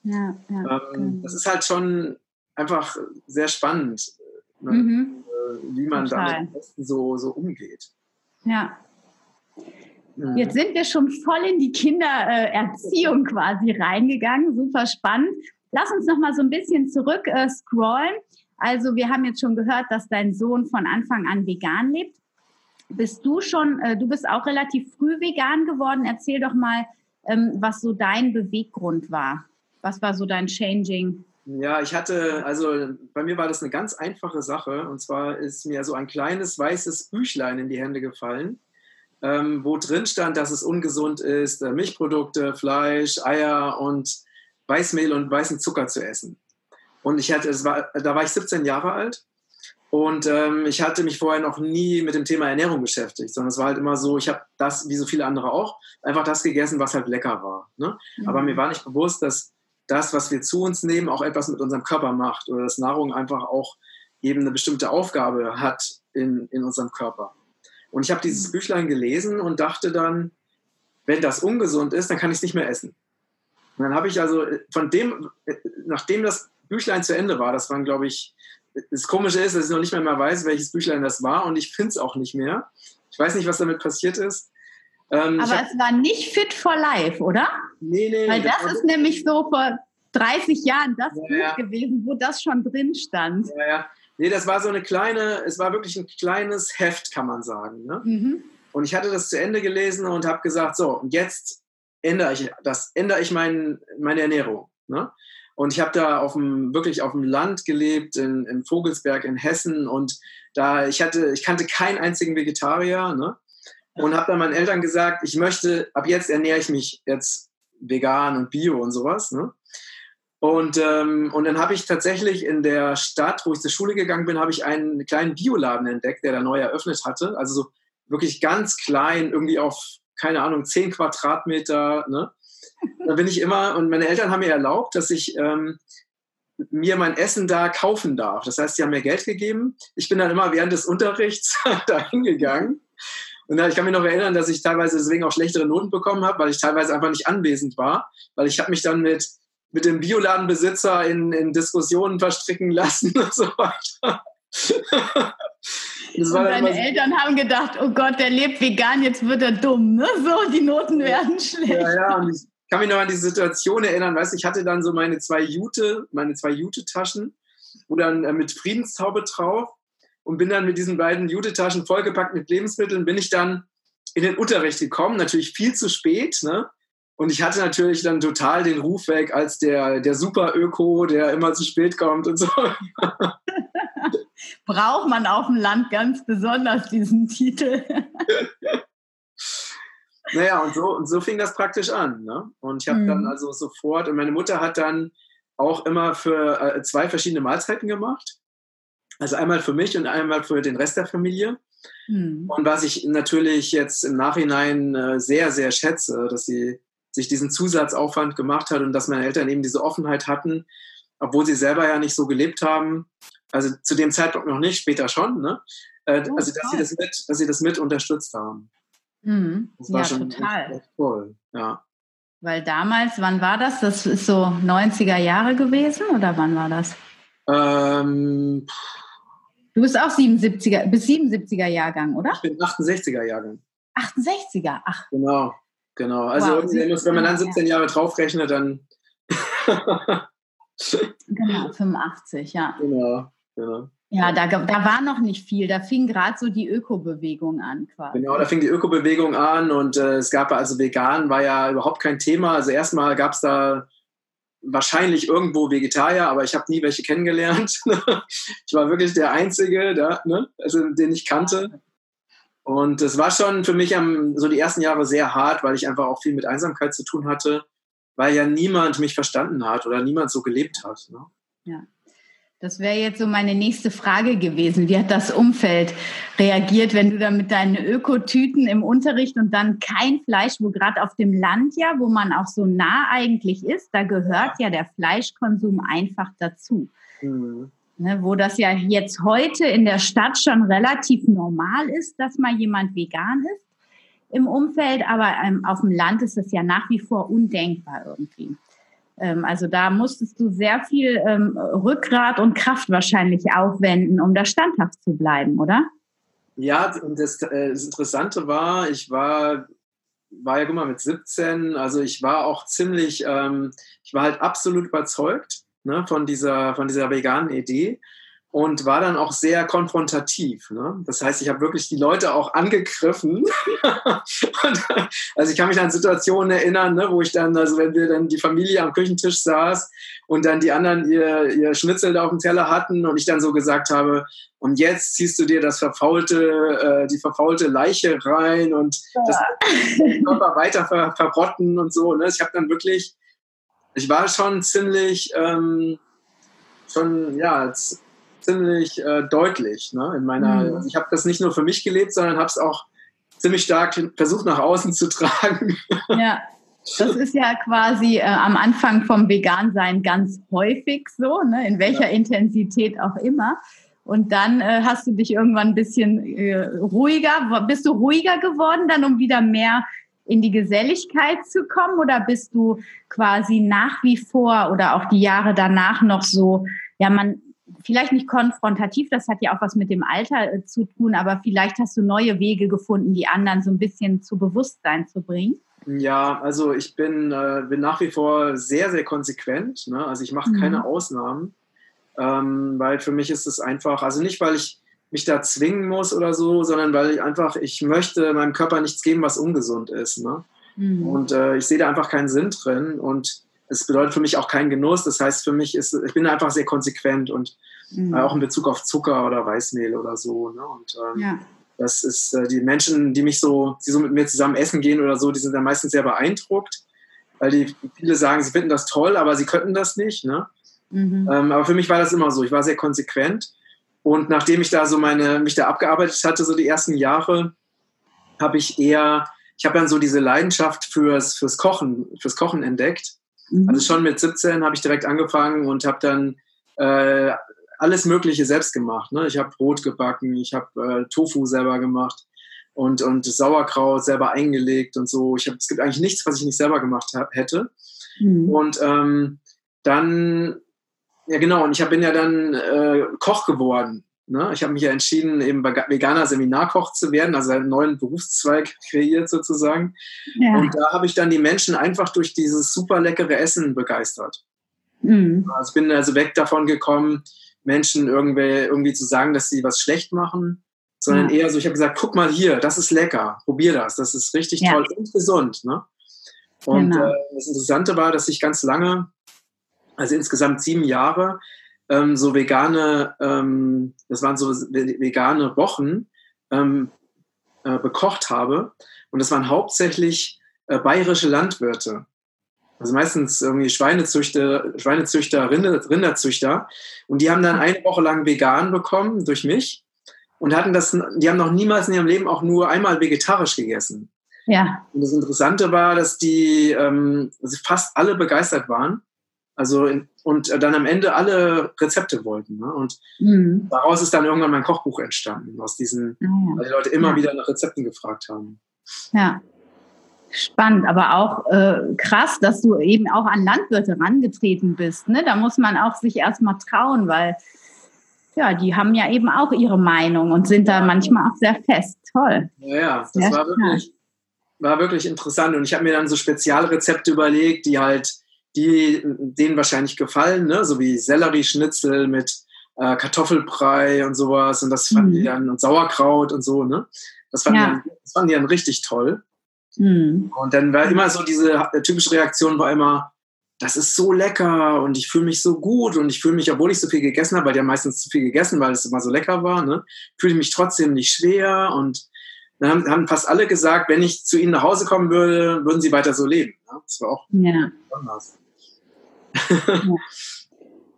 Ja, ja, ähm, genau. Das ist halt schon einfach sehr spannend, ne? mhm. Äh, wie man Total. damit am besten so, so umgeht. Ja, Mhm. Jetzt sind wir schon voll in die Kindererziehung quasi reingegangen. Super spannend. Lass uns noch mal so ein bisschen zurück äh, scrollen. Also wir haben jetzt schon gehört, dass dein Sohn von Anfang an vegan lebt. Bist du schon, äh, du bist auch relativ früh vegan geworden. Erzähl doch mal, ähm, was so dein Beweggrund war. Was war so dein Changing? Ja, ich hatte, also bei mir war das eine ganz einfache Sache. Und zwar ist mir so ein kleines weißes Büchlein in die Hände gefallen ähm, wo drin stand, dass es ungesund ist, äh, Milchprodukte, Fleisch, Eier und Weißmehl und weißen Zucker zu essen. Und ich hatte, es war, da war ich 17 Jahre alt und ähm, ich hatte mich vorher noch nie mit dem Thema Ernährung beschäftigt, sondern es war halt immer so, ich habe das, wie so viele andere auch, einfach das gegessen, was halt lecker war. Ne? Mhm. Aber mir war nicht bewusst, dass das, was wir zu uns nehmen, auch etwas mit unserem Körper macht oder dass Nahrung einfach auch eben eine bestimmte Aufgabe hat in, in unserem Körper. Und ich habe dieses mhm. Büchlein gelesen und dachte dann, wenn das ungesund ist, dann kann ich es nicht mehr essen. Und dann habe ich also äh, von dem, äh, nachdem das Büchlein zu Ende war, das waren, glaube ich, das Komische ist, dass ich noch nicht mehr, mehr weiß, welches Büchlein das war und ich finde es auch nicht mehr. Ich weiß nicht, was damit passiert ist. Ähm, Aber es war nicht fit for life, oder? Nee, nee. Weil das, das ist nämlich so vor 30 Jahren das ja, Buch ja. gewesen, wo das schon drin stand. Ja, ja. Nee, das war so eine kleine, es war wirklich ein kleines Heft, kann man sagen. Ne? Mhm. Und ich hatte das zu Ende gelesen und habe gesagt, so, und jetzt ändere ich das, ändere ich mein, meine Ernährung. Ne? Und ich habe da auf dem, wirklich auf dem Land gelebt, in, in Vogelsberg in Hessen. Und da, ich hatte, ich kannte keinen einzigen Vegetarier. Ne? Und habe dann meinen Eltern gesagt, ich möchte, ab jetzt ernähre ich mich jetzt vegan und bio und sowas. Ne? Und, ähm, und dann habe ich tatsächlich in der Stadt, wo ich zur Schule gegangen bin, habe ich einen kleinen Bioladen entdeckt, der da neu eröffnet hatte. Also so wirklich ganz klein, irgendwie auf, keine Ahnung, 10 Quadratmeter. Ne? Da bin ich immer, und meine Eltern haben mir erlaubt, dass ich ähm, mir mein Essen da kaufen darf. Das heißt, sie haben mir Geld gegeben. Ich bin dann immer während des Unterrichts da hingegangen. Und ich kann mich noch erinnern, dass ich teilweise deswegen auch schlechtere Noten bekommen habe, weil ich teilweise einfach nicht anwesend war. Weil ich habe mich dann mit, mit dem Bioladenbesitzer in, in Diskussionen verstricken lassen und so weiter. und deine Eltern haben gedacht, oh Gott, der lebt vegan, jetzt wird er dumm, ne? So, die Noten werden schlecht. Ja, ja, und ich kann mich noch an die Situation erinnern, weißt ich hatte dann so meine zwei Jute, meine zwei Jute-Taschen, wo dann äh, mit Friedenstaube drauf und bin dann mit diesen beiden Jute-Taschen vollgepackt mit Lebensmitteln, bin ich dann in den Unterricht gekommen, natürlich viel zu spät, ne? Und ich hatte natürlich dann total den Ruf weg als der, der Super-Öko, der immer zu spät kommt und so. Braucht man auf dem Land ganz besonders diesen Titel. naja, und so, und so fing das praktisch an. Ne? Und ich habe mhm. dann also sofort, und meine Mutter hat dann auch immer für äh, zwei verschiedene Mahlzeiten gemacht. Also einmal für mich und einmal für den Rest der Familie. Mhm. Und was ich natürlich jetzt im Nachhinein äh, sehr, sehr schätze, dass sie sich diesen Zusatzaufwand gemacht hat und dass meine Eltern eben diese Offenheit hatten, obwohl sie selber ja nicht so gelebt haben. Also zu dem Zeitpunkt noch nicht, später schon. Ne? Äh, oh, also dass sie, das mit, dass sie das mit unterstützt haben. Mhm. Das war ja, schon total. Toll. Ja. Weil damals, wann war das? Das ist so 90er Jahre gewesen oder wann war das? Ähm, du bist auch 77er, bis 77er Jahrgang, oder? Ich bin 68er Jahrgang. 68er, ach. Genau. Genau, also wow, wenn man dann 17 Jahre draufrechnet, dann. genau, 85, ja. Genau, genau. Ja, da, da war noch nicht viel. Da fing gerade so die Ökobewegung an quasi. Genau, da fing die Ökobewegung an und äh, es gab also vegan war ja überhaupt kein Thema. Also erstmal gab es da wahrscheinlich irgendwo Vegetarier, aber ich habe nie welche kennengelernt. ich war wirklich der Einzige, da, ne? also, den ich kannte. Und es war schon für mich am, so die ersten Jahre sehr hart, weil ich einfach auch viel mit Einsamkeit zu tun hatte, weil ja niemand mich verstanden hat oder niemand so gelebt hat. Ne? Ja. Das wäre jetzt so meine nächste Frage gewesen. Wie hat das Umfeld reagiert, wenn du da mit deinen Ökotüten im Unterricht und dann kein Fleisch, wo gerade auf dem Land ja, wo man auch so nah eigentlich ist, da gehört ja der Fleischkonsum einfach dazu. Mhm ne, wo das ja jetzt heute in der Stadt schon relativ normal ist, dass mal jemand vegan ist im Umfeld, aber ähm, auf dem Land ist es ja nach wie vor undenkbar irgendwie. Ähm, also da musstest du sehr viel ähm, Rückgrat und Kraft wahrscheinlich aufwenden, um da standhaft zu bleiben, oder? Ja, und das, äh, das Interessante war, ich war war ja, guck mal, mit 17, also ich war auch ziemlich, ähm, ich war halt absolut überzeugt ne, von, dieser, von dieser veganen Idee und war dann auch sehr konfrontativ. Ne? Das heißt, ich habe wirklich die Leute auch angegriffen. und, also ich kann mich an Situationen erinnern, ne, wo ich dann, also wenn wir dann die Familie am Küchentisch saß und dann die anderen ihr, ihr Schnitzel da auf dem Teller hatten und ich dann so gesagt habe, und jetzt ziehst du dir das verfaulte, äh, die verfaulte Leiche rein und ja. das Körper weiter ver, verbrotten und so. Ne? Ich habe dann wirklich ich war schon ziemlich, ähm, schon, ja, ziemlich äh, deutlich ne, in meiner, mhm. ich habe das nicht nur für mich gelebt, sondern habe es auch ziemlich stark versucht nach außen zu tragen. Ja, das ist ja quasi äh, am Anfang vom Vegansein ganz häufig so, ne, in welcher ja. Intensität auch immer. Und dann äh, hast du dich irgendwann ein bisschen äh, ruhiger, bist du ruhiger geworden, dann um wieder mehr in die Geselligkeit zu kommen oder bist du quasi nach wie vor oder auch die Jahre danach noch so, ja, man, vielleicht nicht konfrontativ, das hat ja auch was mit dem Alter äh, zu tun, aber vielleicht hast du neue Wege gefunden, die anderen so ein bisschen zu Bewusstsein zu bringen? Ja, also ich bin, äh, bin nach wie vor sehr, sehr konsequent. Ne? Also ich mache mhm. keine Ausnahmen, ähm, weil für mich ist es einfach, also nicht, weil ich mich da zwingen muss oder so, sondern weil ich einfach, ich möchte meinem Körper nichts geben, was ungesund ist. Ne? Mhm. Und äh, ich sehe da einfach keinen Sinn drin und es bedeutet für mich auch keinen Genuss. Das heißt, für mich ist, ich bin einfach sehr konsequent und mhm. äh, auch in Bezug auf Zucker oder Weißmehl oder so. Ne? Und ähm, ja. das ist äh, die Menschen, die mich so, die so mit mir zusammen essen gehen oder so, die sind dann meistens sehr beeindruckt, weil die viele sagen, sie finden das toll, aber sie könnten das nicht. Ne? Mhm. Ähm, aber für mich war das immer so. Ich war sehr konsequent. Und nachdem ich da so meine, mich da abgearbeitet hatte, so die ersten Jahre, habe ich eher, ich habe dann so diese Leidenschaft fürs, fürs Kochen, fürs Kochen entdeckt. Mhm. Also schon mit 17 habe ich direkt angefangen und habe dann äh, alles Mögliche selbst gemacht. Ne? Ich habe Brot gebacken, ich habe äh, Tofu selber gemacht und, und Sauerkraut selber eingelegt und so. Ich hab, es gibt eigentlich nichts, was ich nicht selber gemacht hab, hätte. Mhm. Und ähm, dann, ja genau, und ich hab, bin ja dann äh, Koch geworden. Ne? Ich habe mich ja entschieden, eben veganer Seminarkoch zu werden, also einen neuen Berufszweig kreiert sozusagen. Ja. Und da habe ich dann die Menschen einfach durch dieses super leckere Essen begeistert. Mhm. Also ich bin also weg davon gekommen, Menschen irgendwie, irgendwie zu sagen, dass sie was schlecht machen, sondern ja. eher so, ich habe gesagt, guck mal hier, das ist lecker, probier das, das ist richtig ja. toll und gesund. Ne? Und genau. äh, das Interessante war, dass ich ganz lange, also insgesamt sieben Jahre, ähm, so vegane, ähm, das waren so vegane Wochen, ähm, äh, bekocht habe. Und das waren hauptsächlich äh, bayerische Landwirte. Also meistens irgendwie Schweinezüchter, Schweinezüchter, Rinderzüchter. Und die haben dann eine Woche lang vegan bekommen durch mich und hatten das, die haben noch niemals in ihrem Leben auch nur einmal vegetarisch gegessen. Ja. Und das Interessante war, dass die ähm, fast alle begeistert waren. Also und dann am Ende alle Rezepte wollten. Ne? Und mhm. daraus ist dann irgendwann mein Kochbuch entstanden, aus diesen, ja. weil die Leute immer ja. wieder nach Rezepten gefragt haben. Ja. Spannend, aber auch äh, krass, dass du eben auch an Landwirte rangetreten bist. Ne? Da muss man auch sich erstmal trauen, weil ja, die haben ja eben auch ihre Meinung und sind da manchmal auch sehr fest. Toll. Ja, ja das war wirklich, war wirklich interessant. Und ich habe mir dann so Spezialrezepte überlegt, die halt, die denen wahrscheinlich gefallen, ne? so wie Sellerieschnitzel mit äh, Kartoffelbrei und sowas. Und das fanden mhm. die dann, und Sauerkraut und so, ne? Das fanden, ja. die, das fanden die dann richtig toll. Mhm. Und dann war immer so diese typische Reaktion war immer, das ist so lecker und ich fühle mich so gut und ich fühle mich, obwohl ich so viel gegessen habe, weil die haben meistens zu viel gegessen, weil es immer so lecker war, ne, fühle ich mich trotzdem nicht schwer und dann haben, haben, fast alle gesagt, wenn ich zu ihnen nach Hause kommen würde, würden sie weiter so leben. Ne? Das war auch ja. anders.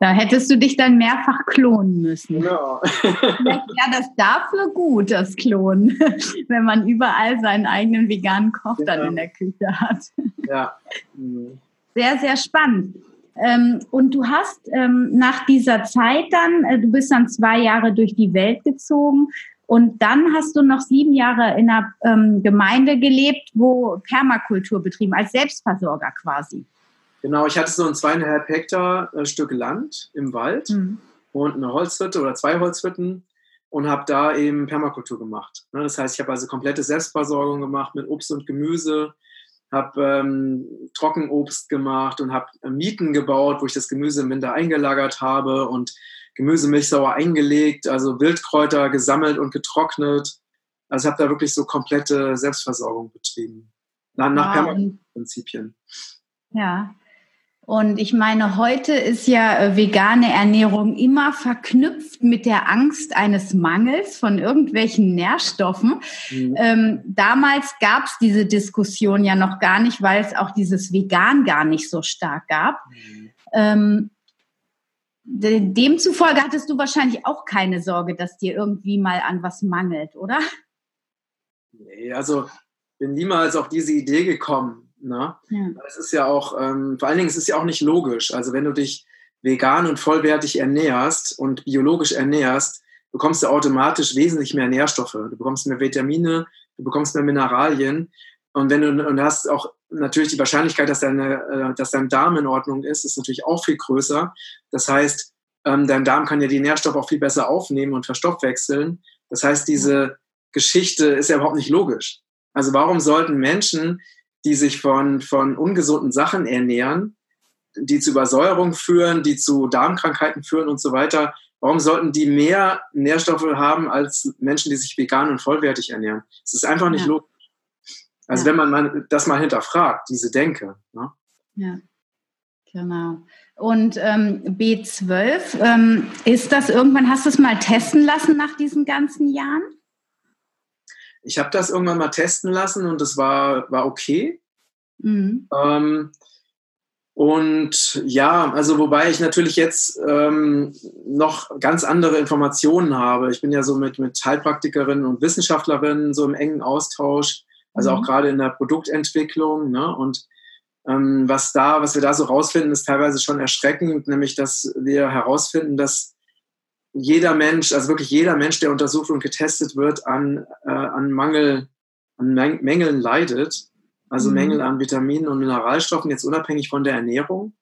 Da hättest du dich dann mehrfach klonen müssen. Ja. ja, das dafür gut, das Klonen, wenn man überall seinen eigenen veganen Koch ja. dann in der Küche hat. Ja. Mhm. Sehr, sehr spannend. Ähm, und du hast ähm, nach dieser Zeit dann, äh, du bist dann zwei Jahre durch die Welt gezogen und dann hast du noch sieben Jahre in einer ähm, Gemeinde gelebt, wo Permakultur betrieben, als Selbstversorger quasi. Genau, ich hatte so ein zweieinhalb Hektar äh, Stück Land im Wald mhm. und eine Holzhütte oder zwei Holzhütten und habe da eben Permakultur gemacht. Ne, das heißt, ich habe also komplette Selbstversorgung gemacht mit Obst und Gemüse, habe ähm, Trockenobst gemacht und habe äh, Mieten gebaut, wo ich das Gemüse im Winter eingelagert habe und Gemüsemilchsauer eingelegt, also Wildkräuter gesammelt und getrocknet. Also habe da wirklich so komplette Selbstversorgung betrieben. Nach, nach. Permakulturprinzipien. Ja, und ich meine, heute ist ja äh, vegane Ernährung immer verknüpft mit der Angst eines Mangels von irgendwelchen Nährstoffen. Mhm. Ähm, damals gab es diese Diskussion ja noch gar nicht, weil es auch dieses Vegan gar nicht so stark gab. Mhm. Ähm, demzufolge hattest du wahrscheinlich auch keine Sorge, dass dir irgendwie mal an was mangelt, oder? Nee, also bin niemals auf diese Idee gekommen. Ne? Ja. Es ist ja auch, ähm, vor allen Dingen, es ist ja auch nicht logisch. Also wenn du dich vegan und vollwertig ernährst und biologisch ernährst, bekommst du automatisch wesentlich mehr Nährstoffe. Du bekommst mehr Vitamine, du bekommst mehr Mineralien. Und wenn du und hast auch natürlich die Wahrscheinlichkeit, dass, deine, äh, dass dein Darm in Ordnung ist, ist natürlich auch viel größer. Das heißt, ähm, dein Darm kann ja die Nährstoffe auch viel besser aufnehmen und verstoffwechseln. Das heißt, diese Geschichte ist ja überhaupt nicht logisch. Also warum sollten Menschen die sich von, von ungesunden Sachen ernähren, die zu Übersäuerung führen, die zu Darmkrankheiten führen und so weiter, warum sollten die mehr Nährstoffe haben als Menschen, die sich vegan und vollwertig ernähren? Es ist einfach nicht ja. logisch. Also ja. wenn man mal, das mal hinterfragt, diese Denke. Ne? Ja, genau. Und ähm, B12, ähm, ist das irgendwann, hast du es mal testen lassen nach diesen ganzen Jahren? Ich habe das irgendwann mal testen lassen und es war, war okay. Mhm. Ähm, und ja, also wobei ich natürlich jetzt ähm, noch ganz andere Informationen habe. Ich bin ja so mit, mit Heilpraktikerinnen und Wissenschaftlerinnen so im engen Austausch, also mhm. auch gerade in der Produktentwicklung. Ne? Und ähm, was da, was wir da so rausfinden, ist teilweise schon erschreckend, nämlich dass wir herausfinden, dass jeder Mensch, also wirklich jeder Mensch, der untersucht und getestet wird, an, äh, an Mangel, an Mängeln leidet. Also mhm. Mängel an Vitaminen und Mineralstoffen, jetzt unabhängig von der Ernährung.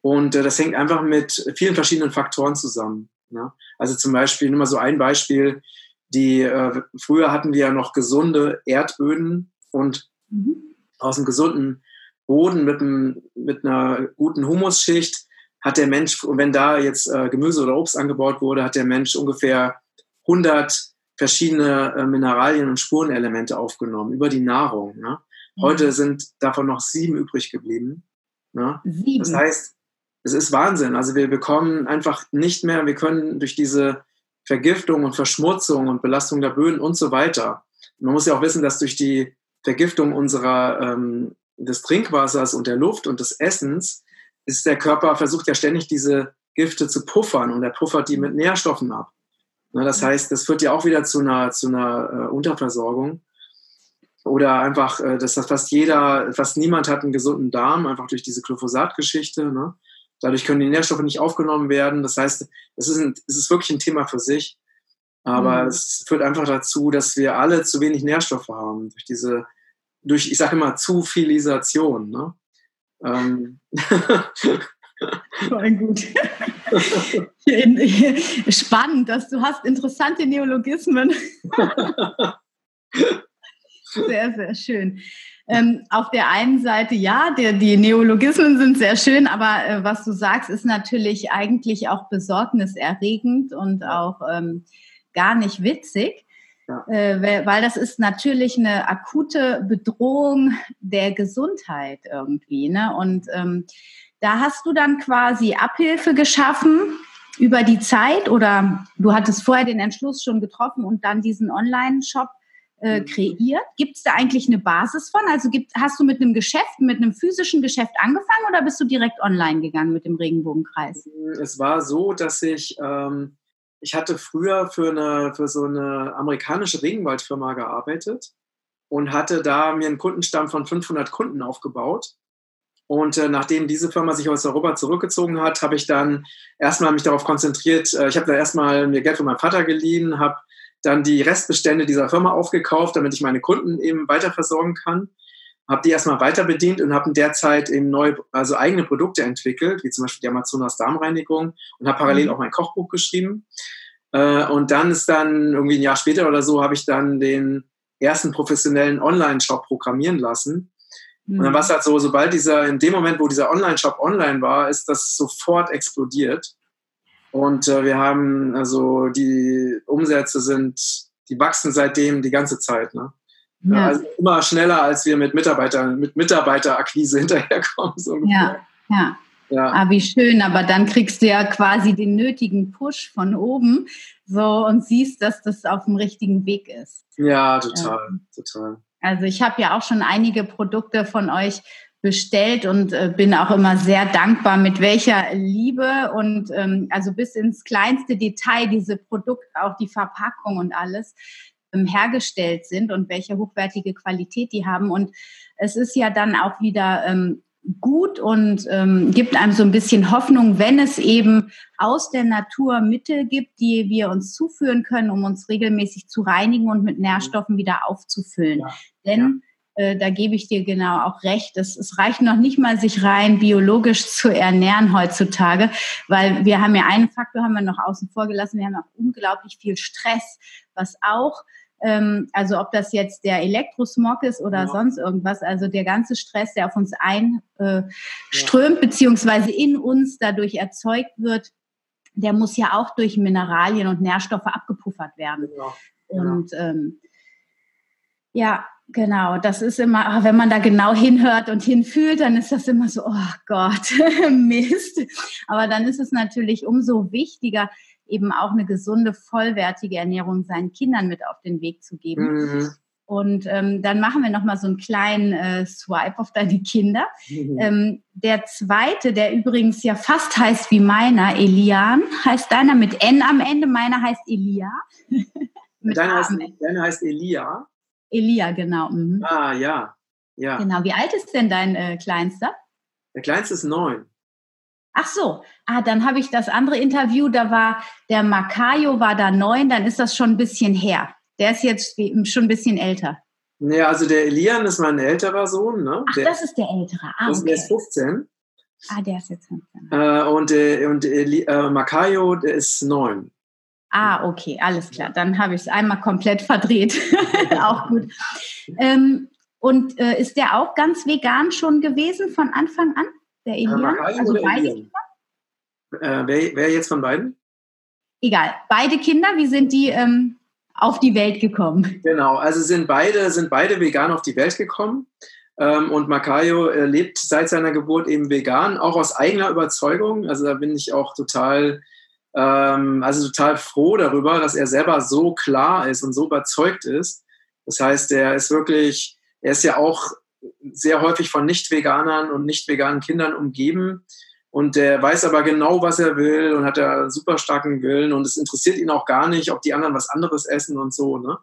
Und äh, das hängt einfach mit vielen verschiedenen Faktoren zusammen. Ne? Also zum Beispiel, nur mal so ein Beispiel, die äh, früher hatten wir ja noch gesunde Erdböden und mhm. aus dem gesunden Boden mit, einem, mit einer guten Humusschicht hat der Mensch, wenn da jetzt äh, Gemüse oder Obst angebaut wurde, hat der Mensch ungefähr 100 verschiedene äh, Mineralien und Spurenelemente aufgenommen über die Nahrung. Ne? Heute sind davon noch sieben übrig geblieben. Ne? Sieben. Das heißt, es ist Wahnsinn. Also wir bekommen einfach nicht mehr, wir können durch diese Vergiftung und Verschmutzung und Belastung der Böden und so weiter. Man muss ja auch wissen, dass durch die Vergiftung unserer ähm, des Trinkwassers und der Luft und des Essens ist der Körper versucht ja ständig diese Gifte zu puffern und er puffert die mit Nährstoffen ab. Ne, das heißt, das führt ja auch wieder zu einer, zu einer äh, Unterversorgung. Oder einfach, äh, dass fast jeder, fast niemand hat einen gesunden Darm, einfach durch diese Glyphosat-Geschichte. Ne? Dadurch können die Nährstoffe nicht aufgenommen werden. Das heißt, es ist, ein, es ist wirklich ein Thema für sich. Aber mhm. es führt einfach dazu, dass wir alle zu wenig Nährstoffe haben. Durch diese, durch, ich sage immer, Zufilisation. Ne? Ähm. Voll gut. Spannend, dass du hast interessante Neologismen. Sehr, sehr schön. Ähm, auf der einen Seite, ja, der, die Neologismen sind sehr schön, aber äh, was du sagst, ist natürlich eigentlich auch besorgniserregend und auch ähm, gar nicht witzig, ja. äh, weil das ist natürlich eine akute Bedrohung der Gesundheit irgendwie. Ne? Und ähm, da hast du dann quasi Abhilfe geschaffen über die Zeit oder du hattest vorher den Entschluss schon getroffen und dann diesen Online-Shop äh, mhm. kreiert? Gibt es da eigentlich eine Basis von? Also gibt, hast du mit einem Geschäft, mit einem physischen Geschäft angefangen oder bist du direkt online gegangen mit dem Regenbogenkreis? Es war so, dass ich, ähm, ich hatte früher für, eine, für so eine amerikanische Regenwaldfirma gearbeitet und hatte da mir einen Kundenstamm von 500 Kunden aufgebaut. Und äh, nachdem diese Firma sich aus Europa zurückgezogen hat, habe ich dann erstmal mich darauf konzentriert. Äh, ich habe da erstmal mir Geld von meinem Vater geliehen, habe dann die Restbestände dieser Firma aufgekauft, damit ich meine Kunden eben weiter versorgen kann. Habe die erstmal weiter bedient und habe in der Zeit eben neue, also eigene Produkte entwickelt, wie zum Beispiel die Amazonas Darmreinigung und habe parallel mhm. auch mein Kochbuch geschrieben. Äh, und dann ist dann irgendwie ein Jahr später oder so, habe ich dann den ersten professionellen Online-Shop programmieren lassen. Mhm. Und dann mhm. war es halt so, sobald dieser, in dem Moment, wo dieser Online-Shop online war, ist das sofort explodiert. Und äh, wir haben, also die Umsätze sind, die wachsen seitdem die ganze Zeit. Ne? Ja. Also immer schneller, als wir mit Mitarbeitern, mit Mitarbeiterakquise hinterherkommen. So ja, ja. Ja. Ah, wie schön, aber dann kriegst du ja quasi den nötigen Push von oben so und siehst, dass das auf dem richtigen Weg ist. Ja, total, ja. total. Also ich habe ja auch schon einige Produkte von euch bestellt und äh, bin auch immer sehr dankbar, mit welcher Liebe und ähm, also bis ins kleinste Detail diese Produkte, auch die Verpackung und alles ähm, hergestellt sind und welche hochwertige Qualität die haben. Und es ist ja dann auch wieder ähm, gut und ähm, gibt einem so ein bisschen Hoffnung, wenn es eben aus der Natur Mittel gibt, die wir uns zuführen können, um uns regelmäßig zu reinigen und mit Nährstoffen wieder aufzufüllen. Ja. Denn ja äh, da gebe ich dir genau auch recht. Es, es reicht noch nicht mal, sich rein biologisch zu ernähren heutzutage, weil wir haben ja einen Faktor haben wir noch außen vor gelassen. Wir haben auch unglaublich viel Stress, was auch Ähm, also ob das jetzt der Elektrosmog ist oder ja. sonst irgendwas. Also der ganze Stress, der auf uns einströmt, ja. beziehungsweise in uns dadurch erzeugt wird, der muss ja auch durch Mineralien und Nährstoffe abgepuffert werden. Ja. Und ähm, ja, genau, das ist immer, ah, wenn man da genau hinhört und hinfühlt, dann ist das immer so, oh Gott, Mist. Aber dann ist es natürlich umso wichtiger, eben auch eine gesunde, vollwertige Ernährung seinen Kindern mit auf den Weg zu geben. Mhm. Und ähm, dann machen wir nochmal so einen kleinen äh, Swipe auf deine Kinder. Mhm. Ähm, der zweite, der übrigens ja fast heißt wie meiner, Elian, heißt deiner mit N am Ende, meiner heißt Elia. deiner, heißt, deiner heißt Elia? Elia, genau. Mhm. Ah, ja. ja. Genau. Wie alt ist denn dein äh, Kleinster? Der Kleinste ist neun. Ach so, ah, dann habe ich das andere Interview, da war der Makayo war da neun, dann ist das schon ein bisschen her. Der ist jetzt schon ein bisschen älter. Ja, also der Elian ist mein älterer Sohn. Ne? Ach, der, das ist der ältere. Ah, okay. Der ist 15. Ah, der ist jetzt 15. Äh, und äh, und äh, Makayo, der ist neun. Ah, okay, alles klar. Dann habe ich es einmal komplett verdreht. auch gut. Ähm, und äh, ist der auch ganz vegan schon gewesen von Anfang an? Der Elian? Also beide Elian? Kinder? Äh, wer, wer jetzt von beiden? Egal. Beide Kinder, wie sind die ähm, auf die Welt gekommen? Genau, also sind beide, sind beide vegan auf die Welt gekommen. Ähm, und Makayo äh, lebt seit seiner Geburt eben vegan, auch aus eigener Überzeugung. Also da bin ich auch total, ähm, also total froh darüber, dass er selber so klar ist und so überzeugt ist. Das heißt, er ist wirklich, er ist ja auch sehr häufig von Nicht-Veganern und nicht-veganen Kindern umgeben. Und der weiß aber genau, was er will und hat da super starken Willen und es interessiert ihn auch gar nicht, ob die anderen was anderes essen und so. Ne?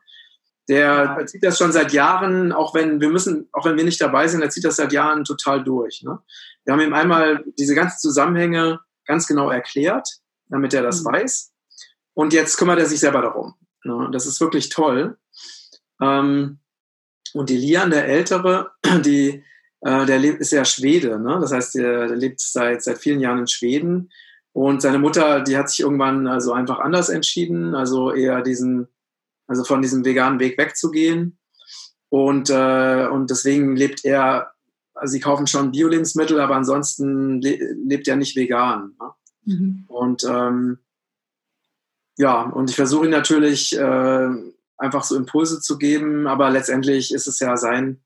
Der ja. zieht das schon seit Jahren, auch wenn wir müssen, auch wenn wir nicht dabei sind, er zieht das seit Jahren total durch. Ne? Wir haben ihm einmal diese ganzen Zusammenhänge ganz genau erklärt, damit er das mhm. weiß. Und jetzt kümmert er sich selber darum. Ne? Das ist wirklich toll. Ähm, und die Lian, der Ältere, die, äh, der lebt, ist ja Schwede. Ne? Das heißt, der, der, lebt seit, seit vielen Jahren in Schweden. Und seine Mutter, die hat sich irgendwann also einfach anders entschieden, also eher diesen, also von diesem veganen Weg wegzugehen. Und, äh, und deswegen lebt er, also sie kaufen schon Bio-Lebensmittel, aber ansonsten le lebt er nicht vegan. Ne? Mhm. Und ähm, ja, und ich versuche ihn natürlich äh, einfach so Impulse zu geben, aber letztendlich ist es ja sein,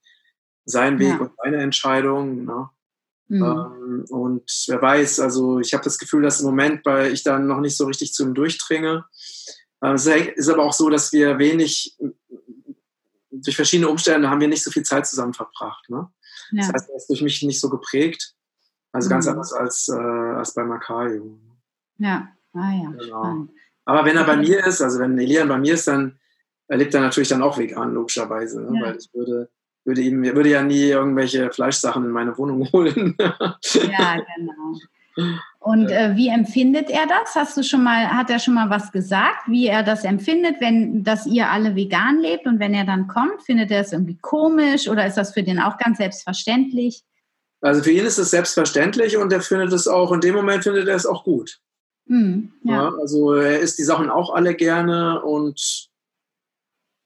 sein Weg ja. und seine Entscheidung. Ne? Mhm. Ähm, und wer weiß, also ich habe das Gefühl, dass im Moment weil ich dann noch nicht so richtig zu ihm durchdringe. Äh, es ist aber auch so, dass wir wenig, durch verschiedene Umstände haben wir nicht so viel Zeit zusammen verbracht. Ne? Ja. Das heißt, er ist durch mich nicht so geprägt. Also mhm. ganz anders als, äh, als bei Makayo. Ja, ah ja, genau. Aber wenn er bei mir ist, also wenn Elian bei mir ist, dann er natürlich dann auch vegan, logischerweise. Ne? Ja. Weil ich würde, würde ihm, würde ja nie irgendwelche Fleischsachen in meine Wohnung holen. ja, genau. Und äh, wie empfindet er das? Hast du schon mal, hat er schon mal was gesagt, wie er das empfindet, wenn dass ihr alle vegan lebt und wenn er dann kommt, findet er es irgendwie komisch oder ist das für den auch ganz selbstverständlich? Also für ihn ist es selbstverständlich und er findet es auch, in dem Moment findet er es auch gut. Mm, ja. ja. also er isst die Sachen auch alle gerne und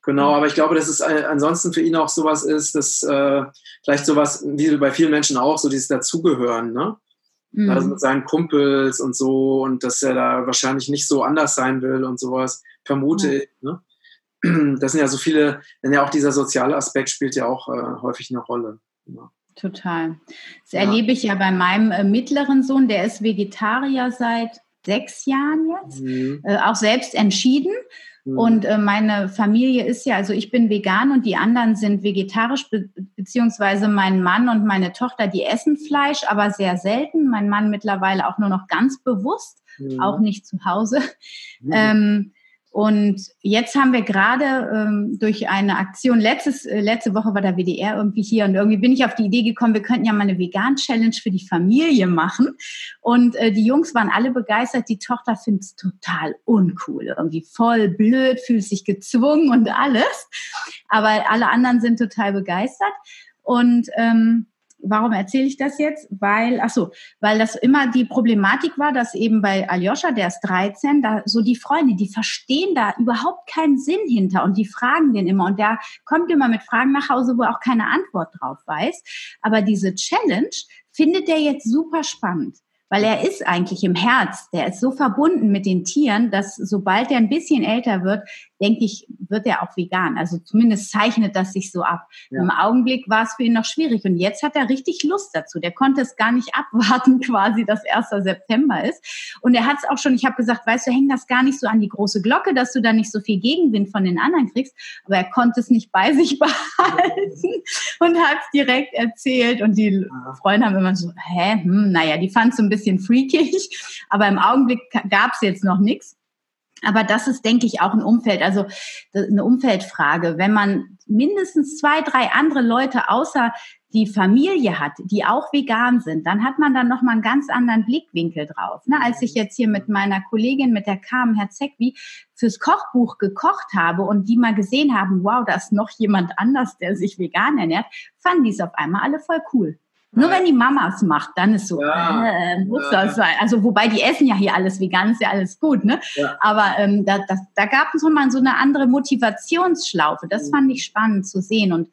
Genau, aber ich glaube, dass es äh, ansonsten für ihn auch sowas ist, dass äh, vielleicht sowas, wie bei vielen Menschen auch, so dieses Dazugehören, ne? Mhm. Also mit seinen Kumpels und so und dass er da wahrscheinlich nicht so anders sein will und sowas, vermute mhm. ich. Ne? Das sind ja so viele, denn ja auch dieser soziale Aspekt spielt ja auch äh, häufig eine Rolle. Ja. Total. Das ja. erlebe ich ja bei meinem äh, mittleren Sohn, der ist Vegetarier seit sechs Jahren jetzt, mhm. äh, auch selbst entschieden. Mhm. Und äh, meine Familie ist ja, also ich bin vegan und die anderen sind vegetarisch, be beziehungsweise mein Mann und meine Tochter, die essen Fleisch, aber sehr selten. Mein Mann mittlerweile auch nur noch ganz bewusst, mhm. auch nicht zu Hause. Mhm. Ähm, und jetzt haben wir gerade ähm, durch eine Aktion, letztes, äh, letzte Woche war der WDR irgendwie hier und irgendwie bin ich auf die Idee gekommen, wir könnten ja mal eine Vegan-Challenge für die Familie machen. Und äh, die Jungs waren alle begeistert, die Tochter findet es total uncool, irgendwie voll blöd, fühlt sich gezwungen und alles. Aber alle anderen sind total begeistert. Und ähm, warum erzähle ich das jetzt? Weil, ach so, weil das immer die Problematik war, dass eben bei Aljoscha, der ist 13, da so die Freunde, die verstehen da überhaupt keinen Sinn hinter und die fragen den immer und der kommt immer mit Fragen nach Hause, wo er auch keine Antwort drauf weiß. Aber diese Challenge findet er jetzt super spannend weil er ist eigentlich im Herz, der ist so verbunden mit den Tieren, dass sobald er ein bisschen älter wird, denke ich, wird er auch vegan. Also zumindest zeichnet das sich so ab. Ja. Im Augenblick war es für ihn noch schwierig und jetzt hat er richtig Lust dazu. Der konnte es gar nicht abwarten, quasi, dass 1. September ist. Und er hat es auch schon, ich habe gesagt, weißt du, häng das gar nicht so an die große Glocke, dass du da nicht so viel Gegenwind von den anderen kriegst. Aber er konnte es nicht bei sich behalten und hat es direkt erzählt. Und die Freunde haben immer so, hä, hm, naja, die fanden es so ein bisschen freakig. Aber im Augenblick gab es jetzt noch nichts. Aber das ist, denke ich, auch ein Umfeld, also eine Umfeldfrage. Wenn man mindestens zwei, drei andere Leute außer die Familie hat, die auch vegan sind, dann hat man dann nochmal einen ganz anderen Blickwinkel drauf. Ne? Als ich jetzt hier mit meiner Kollegin, mit der Carmen Herzegwi, fürs Kochbuch gekocht habe und die mal gesehen haben, wow, da ist noch jemand anders, der sich vegan ernährt, fanden die es auf einmal alle voll cool. Nur wenn die Mama es macht, dann ist so, ja. äh, muss ja. das sein. Also wobei die essen ja hier alles vegan, ist ja alles gut, ne? Ja. Aber ähm, da, das, da gab es nochmal so eine andere Motivationsschlaufe. Das mhm. fand ich spannend zu sehen. Und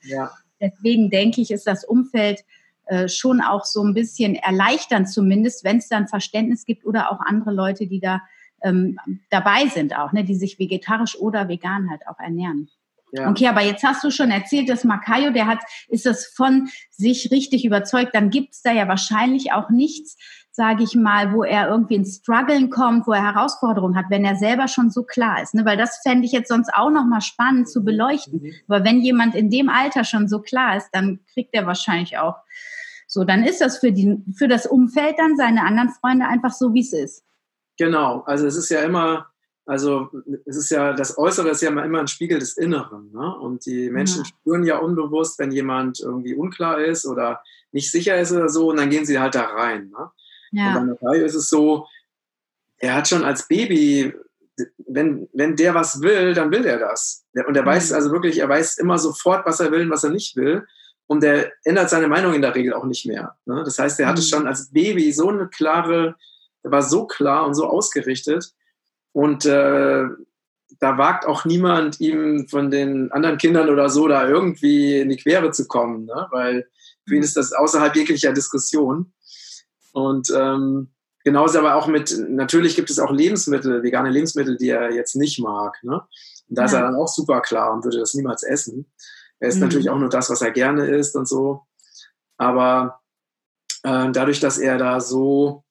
deswegen denke ich, ist das Umfeld äh, schon auch so ein bisschen erleichternd, zumindest, wenn es dann Verständnis gibt oder auch andere Leute, die da ähm, dabei sind auch, ne, die sich vegetarisch oder vegan halt auch ernähren. Ja. Okay, aber jetzt hast du schon erzählt, dass Makayo, der hat, ist das von sich richtig überzeugt, dann gibt es da ja wahrscheinlich auch nichts, sage ich mal, wo er irgendwie ins Struggeln kommt, wo er Herausforderungen hat, wenn er selber schon so klar ist. Ne? Weil das fände ich jetzt sonst auch nochmal spannend zu beleuchten. Mhm. Aber wenn jemand in dem Alter schon so klar ist, dann kriegt er wahrscheinlich auch so, dann ist das für, die, für das Umfeld dann seine anderen Freunde einfach so, wie es ist. Genau, also es ist ja immer, also es ist ja, das Äußere ist ja immer ein Spiegel des Inneren. Ne? Und die Menschen ja. spüren ja unbewusst, wenn jemand irgendwie unklar ist oder nicht sicher ist oder so, und dann gehen sie halt da rein. Ne? Ja. Und bei ist es so, er hat schon als Baby, wenn, wenn der was will, dann will er das. Und er mhm. weiß also wirklich, er weiß immer sofort, was er will und was er nicht will. Und er ändert seine Meinung in der Regel auch nicht mehr. Ne? Das heißt, er hatte mhm. schon als Baby so eine klare, er war so klar und so ausgerichtet, und äh, da wagt auch niemand, ihm von den anderen Kindern oder so da irgendwie in die Quere zu kommen, ne? weil für ihn ist das außerhalb jeglicher Diskussion. Und ähm, genauso aber auch mit, natürlich gibt es auch Lebensmittel, vegane Lebensmittel, die er jetzt nicht mag. Ne? Und da ja. ist er dann auch super klar und würde das niemals essen. Er isst mhm. natürlich auch nur das, was er gerne isst und so. Aber äh, dadurch, dass er da so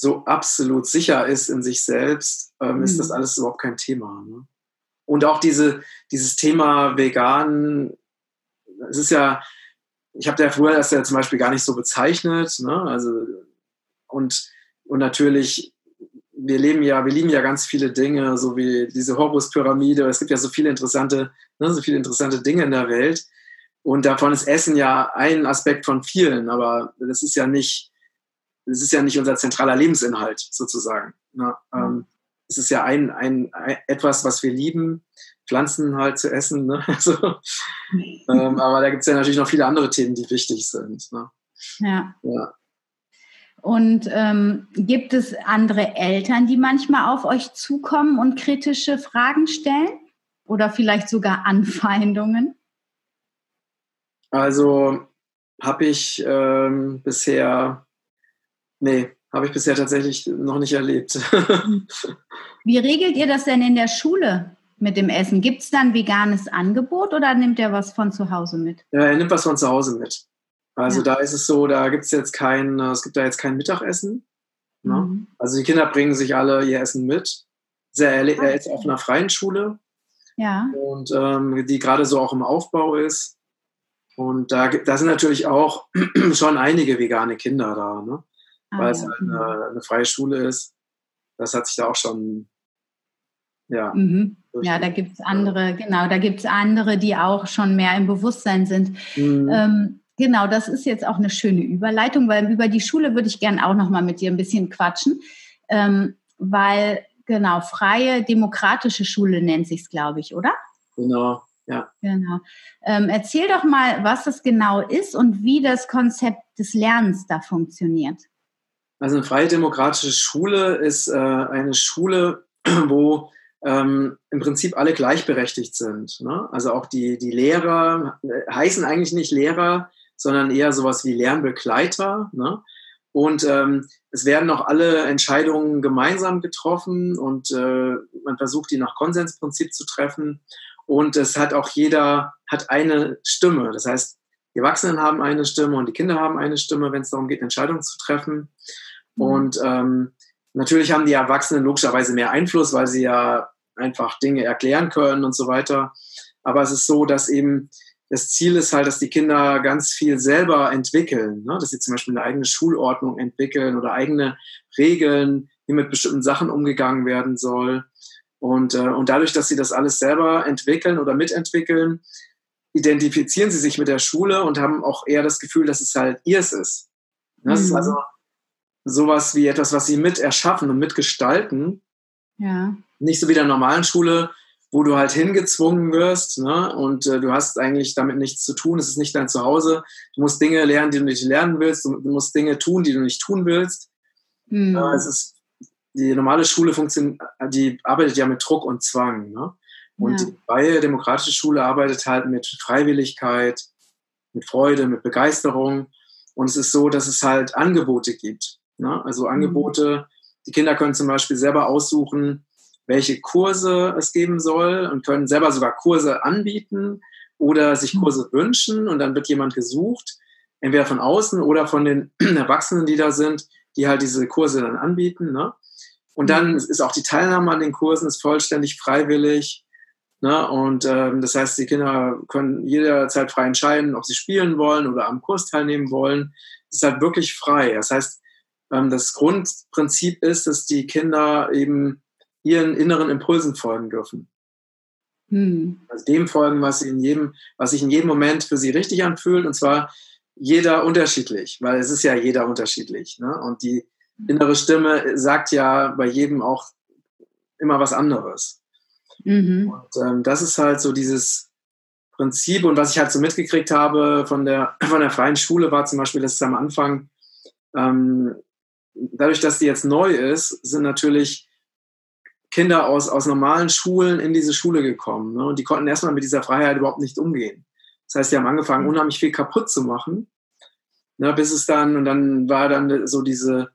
so absolut sicher ist in sich selbst, ähm, mhm. ist das mhm. alles überhaupt kein Thema. Ne? Und auch diese, dieses Thema vegan, es ist ja, ich habe ja früher das ja zum Beispiel gar nicht so bezeichnet, ne? Also, und, und natürlich, wir leben ja, wir lieben ja ganz viele Dinge, so wie diese Horus-Pyramide. Es gibt ja so viele interessante, ne, so viele interessante Dinge in der Welt. Und davon ist Essen ja ein Aspekt von vielen, aber das ist ja nicht, es ist ja nicht unser zentraler Lebensinhalt sozusagen. Ne? Ähm, es ist ja ein, ein, ein, etwas, was wir lieben, Pflanzen halt zu essen. Ne? Also, ähm, aber da gibt es ja natürlich noch viele andere Themen, die wichtig sind. Ne? Ja. ja. Und ähm, gibt es andere Eltern, die manchmal auf euch zukommen und kritische Fragen stellen? Oder vielleicht sogar Anfeindungen? Also habe ich ähm, bisher Nee, habe ich bisher tatsächlich noch nicht erlebt. Wie regelt ihr das denn in der Schule mit dem Essen? Gibt es da ein veganes Angebot oder nimmt er was von zu Hause mit? Ja, er nimmt was von zu Hause mit. Also ja. da ist es so, da gibt es jetzt kein, es gibt da jetzt kein Mittagessen. Ne? Mhm. Also die Kinder bringen sich alle ihr Essen mit. Er, er ist auf einer freien Schule. Ja. Und ähm, die gerade so auch im Aufbau ist. Und da, da sind natürlich auch schon einige vegane Kinder da. Ne? Ah, weil es halt eine, eine, freie Schule ist. Das hat sich da auch schon, ja. Mhm. Ja, da gibt es andere, genau, da gibt es andere, die auch schon mehr im Bewusstsein sind. Mhm. Ähm, genau, das ist jetzt auch eine schöne Überleitung, weil über die Schule würde ich gerne auch noch mal mit dir ein bisschen quatschen, ähm, weil genau freie demokratische Schule nennt sich es, glaube ich, oder? Genau, Ja. Genau. Ähm, erzähl doch mal, was das genau ist und wie das Konzept des Lernens da funktioniert. Also eine freie demokratische Schule ist äh, eine Schule, wo ähm, im Prinzip alle gleichberechtigt sind. Ne? Also auch die, die Lehrer äh, heißen eigentlich nicht Lehrer, sondern eher sowas wie Lernbegleiter. Ne? Und ähm, es werden auch alle Entscheidungen gemeinsam getroffen und äh, man versucht, die nach Konsensprinzip zu treffen. Und es hat auch jeder hat eine Stimme. Das heißt, die Erwachsenen haben eine Stimme und die Kinder haben eine Stimme, wenn es darum geht, Entscheidungen zu treffen. Mhm. Und ähm, natürlich haben die Erwachsenen logischerweise mehr Einfluss, weil sie ja einfach Dinge erklären können und so weiter. Aber es ist so, dass eben das Ziel ist halt, dass die Kinder ganz viel selber entwickeln, ne? dass sie zum Beispiel eine eigene Schulordnung entwickeln oder eigene Regeln, wie mit bestimmten Sachen umgegangen werden soll. Und, äh, und dadurch, dass sie das alles selber entwickeln oder mitentwickeln, identifizieren sie sich mit der Schule und haben auch eher das Gefühl, dass es halt ihrs ist. Das mhm. ist also sowas wie etwas, was sie mit erschaffen und mitgestalten. Ja. Nicht so wie der normalen Schule, wo du halt hingezwungen wirst ne? und äh, du hast eigentlich damit nichts zu tun. Es ist nicht dein Zuhause. Du musst Dinge lernen, die du nicht lernen willst. Du, musst Dinge tun, die du nicht tun willst. Mhm. Äh, es ist, die normale Schule funktioniert, die arbeitet ja mit Druck und Zwang. Ne? Und ja. die freie demokratische Schule arbeitet halt mit Freiwilligkeit, mit Freude, mit Begeisterung. Und es ist so, dass es halt Angebote gibt. Ne? Also mhm. Angebote, die Kinder können zum Beispiel selber aussuchen, welche Kurse es geben soll und können selber sogar Kurse anbieten oder sich mhm. Kurse wünschen und dann wird jemand gesucht, entweder von außen oder von den Erwachsenen, die da sind, die halt diese Kurse dann anbieten. Ne? Und dann mhm. ist auch die Teilnahme an den Kursen ist vollständig freiwillig. Ne? Und ähm, das heißt, die Kinder können jederzeit frei entscheiden, ob sie spielen wollen oder am Kurs teilnehmen wollen. Es ist halt wirklich frei. Das heißt, das Grundprinzip ist, dass die Kinder eben ihren inneren Impulsen folgen dürfen. Hm. Also dem folgen, was, in jedem, was sich in jedem Moment für sie richtig anfühlt, und zwar jeder unterschiedlich, weil es ist ja jeder unterschiedlich. Ne? Und die innere Stimme sagt ja bei jedem auch immer was anderes. Mhm. Und ähm, das ist halt so dieses Prinzip. Und was ich halt so mitgekriegt habe von der, von der freien Schule, war zum Beispiel, dass es am Anfang, ähm, dadurch, dass die jetzt neu ist, sind natürlich Kinder aus, aus normalen Schulen in diese Schule gekommen. Ne? Und die konnten erstmal mit dieser Freiheit überhaupt nicht umgehen. Das heißt, die haben angefangen, mhm. unheimlich viel kaputt zu machen. Ne, bis es dann, und dann war dann so diese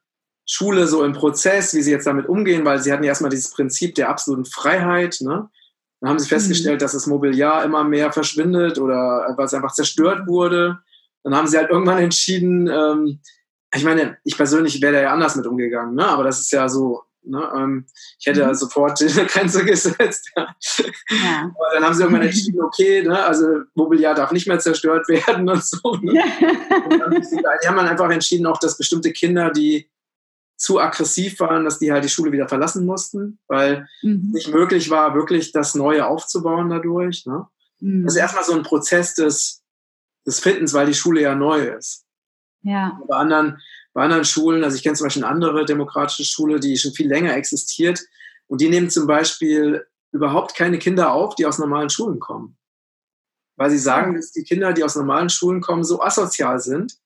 Schule so im Prozess, wie sie jetzt damit umgehen, weil sie hatten ja erstmal dieses Prinzip der absoluten Freiheit. Ne? Dann haben sie festgestellt, mhm. dass das Mobiliar immer mehr verschwindet oder was einfach zerstört wurde. Dann haben sie halt irgendwann entschieden, ähm, ich meine, ich persönlich wäre da ja anders mit umgegangen, ne? aber das ist ja so Ne? Ähm, ich hätte mhm. sofort eine Grenze gesetzt. Ja. Ja. dann haben sie irgendwann entschieden, okay, ne, also Mobiliar darf nicht mehr zerstört werden und so. Ne? und dann, die haben dann einfach entschieden, auch dass bestimmte Kinder, die zu aggressiv waren, dass die halt die Schule wieder verlassen mussten, weil mhm. nicht möglich war, wirklich das Neue aufzubauen dadurch. Ne? Mhm. Das ist erstmal so ein Prozess des, des Findens, weil die Schule ja neu ist. Ja. Bei anderen bei anderen Schulen, also ich kenne zum Beispiel eine andere demokratische Schule, die schon viel länger existiert und die nehmen zum Beispiel überhaupt keine Kinder auf, die aus normalen Schulen kommen. Weil sie sagen, dass die Kinder, die aus normalen Schulen kommen, so asozial sind,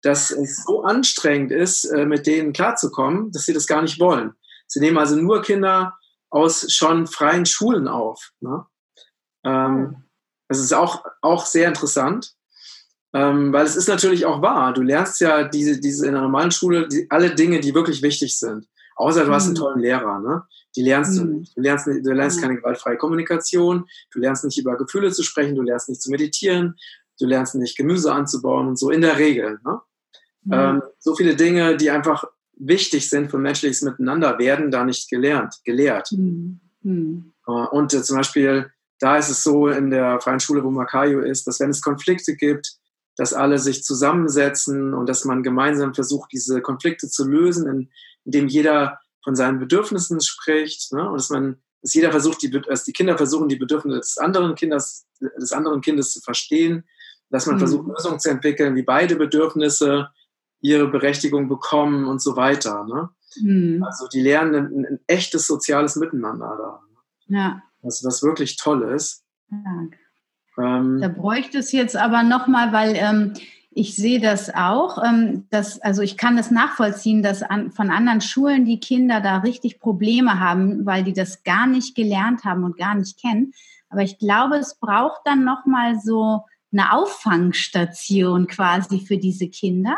dass es so anstrengend ist, äh, mit denen klarzukommen, dass sie das gar nicht wollen. Sie nehmen also nur Kinder aus schon freien Schulen auf. Ne? Ähm, das ist auch, auch sehr interessant. Ähm, weil es ist natürlich auch wahr. Du lernst ja diese, diese in der normalen Schule die, alle Dinge, die wirklich wichtig sind. Außer du hast einen mhm. tollen Lehrer, ne? Die lernst mhm. du nicht. Du lernst, du lernst keine gewaltfreie Kommunikation, du lernst nicht über Gefühle zu sprechen, du lernst nicht zu meditieren, du lernst nicht Gemüse anzubauen und so in der Regel. Ne? Mhm. Ähm, so viele Dinge, die einfach wichtig sind für menschliches Miteinander, werden da nicht gelernt, gelehrt. Mhm. mhm. Äh, und äh, zum Beispiel, da ist es so in der freien Schule, wo Makayo ist, dass wenn es Konflikte gibt, dass alle sich zusammensetzen und dass man gemeinsam versucht, diese Konflikte zu lösen, indem jeder von seinen Bedürfnissen spricht ne? und dass man, dass jeder versucht, die, dass die Kinder versuchen, die Bedürfnisse des anderen Kindes, des anderen Kindes zu verstehen, dass man mhm. versucht, Lösungen zu entwickeln, wie beide Bedürfnisse ihre Berechtigung bekommen und so weiter. Ne? Mhm. Also die lernen ein, ein, echtes soziales Miteinander da. Ne? Ja. Was, was wirklich toll ist. Ja. Ähm, da bräuchte es jetzt aber nochmal, weil ähm, ich sehe das auch, ähm, dass, also ich kann das nachvollziehen, dass an, von anderen Schulen die Kinder da richtig Probleme haben, weil die das gar nicht gelernt haben und gar nicht kennen. Aber ich glaube, es braucht dann nochmal so eine Auffangstation quasi für diese Kinder,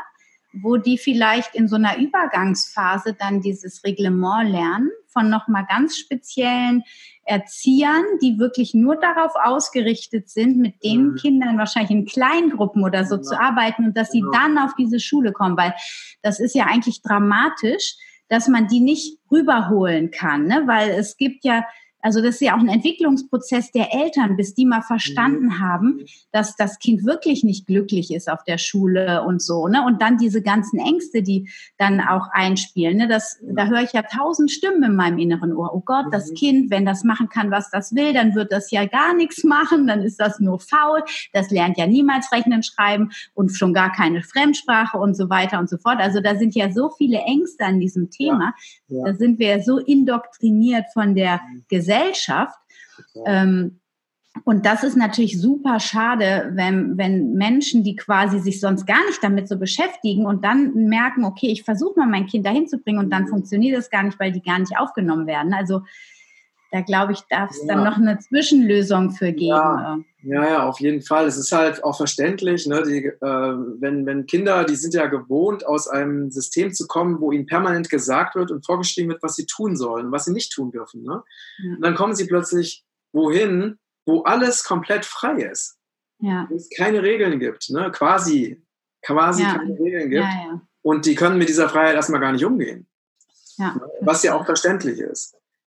wo die vielleicht in so einer Übergangsphase dann dieses Reglement lernen von nochmal ganz speziellen Erziehern, die wirklich nur darauf ausgerichtet sind, mit den mhm. Kindern wahrscheinlich in Kleingruppen oder so ja. zu arbeiten und dass sie ja. dann auf diese Schule kommen, weil das ist ja eigentlich dramatisch, dass man die nicht rüberholen kann, ne? weil es gibt ja also das ist ja auch ein Entwicklungsprozess der Eltern, bis die mal verstanden mhm. haben, dass das Kind wirklich nicht glücklich ist auf der Schule und so. Ne? Und dann diese ganzen Ängste, die dann auch einspielen. Ne? Das, da höre ich ja tausend Stimmen in meinem inneren Ohr. Oh Gott, das mhm. Kind, wenn das machen kann, was das will, dann wird das ja gar nichts machen, dann ist das nur faul. Das lernt ja niemals Rechnen, Schreiben und schon gar keine Fremdsprache und so weiter und so fort. Also da sind ja so viele Ängste an diesem Thema. Ja. Ja. Da sind wir ja so indoktriniert von der Gesellschaft Gesellschaft. Ähm, und das ist natürlich super schade, wenn, wenn Menschen, die quasi sich sonst gar nicht damit so beschäftigen und dann merken, okay, ich versuche mal mein Kind dahin zu bringen und dann funktioniert das gar nicht, weil die gar nicht aufgenommen werden. Also da glaube ich, darf es ja. dann noch eine Zwischenlösung für geben. Ja. ja, ja, auf jeden Fall. Es ist halt auch verständlich, ne? die, äh, wenn, wenn Kinder, die sind ja gewohnt, aus einem System zu kommen, wo ihnen permanent gesagt wird und vorgeschrieben wird, was sie tun sollen, was sie nicht tun dürfen. Ne? Ja. Und dann kommen sie plötzlich wohin, wo alles komplett frei ist. Ja. Wo es keine Regeln gibt, ne? quasi, quasi keine Regeln gibt. Und die können mit dieser Freiheit erstmal gar nicht umgehen. Was ja auch verständlich ist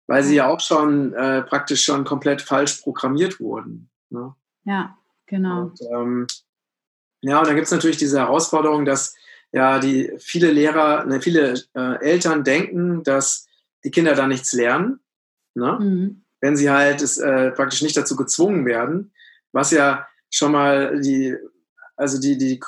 weil sie ja auch schon äh, praktisch schon komplett falsch programmiert wurden. Ne? Ja, genau. Und, ähm, ja, und dann gibt es natürlich diese Herausforderung, dass ja die viele Lehrer, ne, viele äh, Eltern denken, dass die Kinder da nichts lernen, ne? Mhm. wenn sie halt es, äh, praktisch nicht dazu gezwungen werden, was ja schon mal die, also die, die,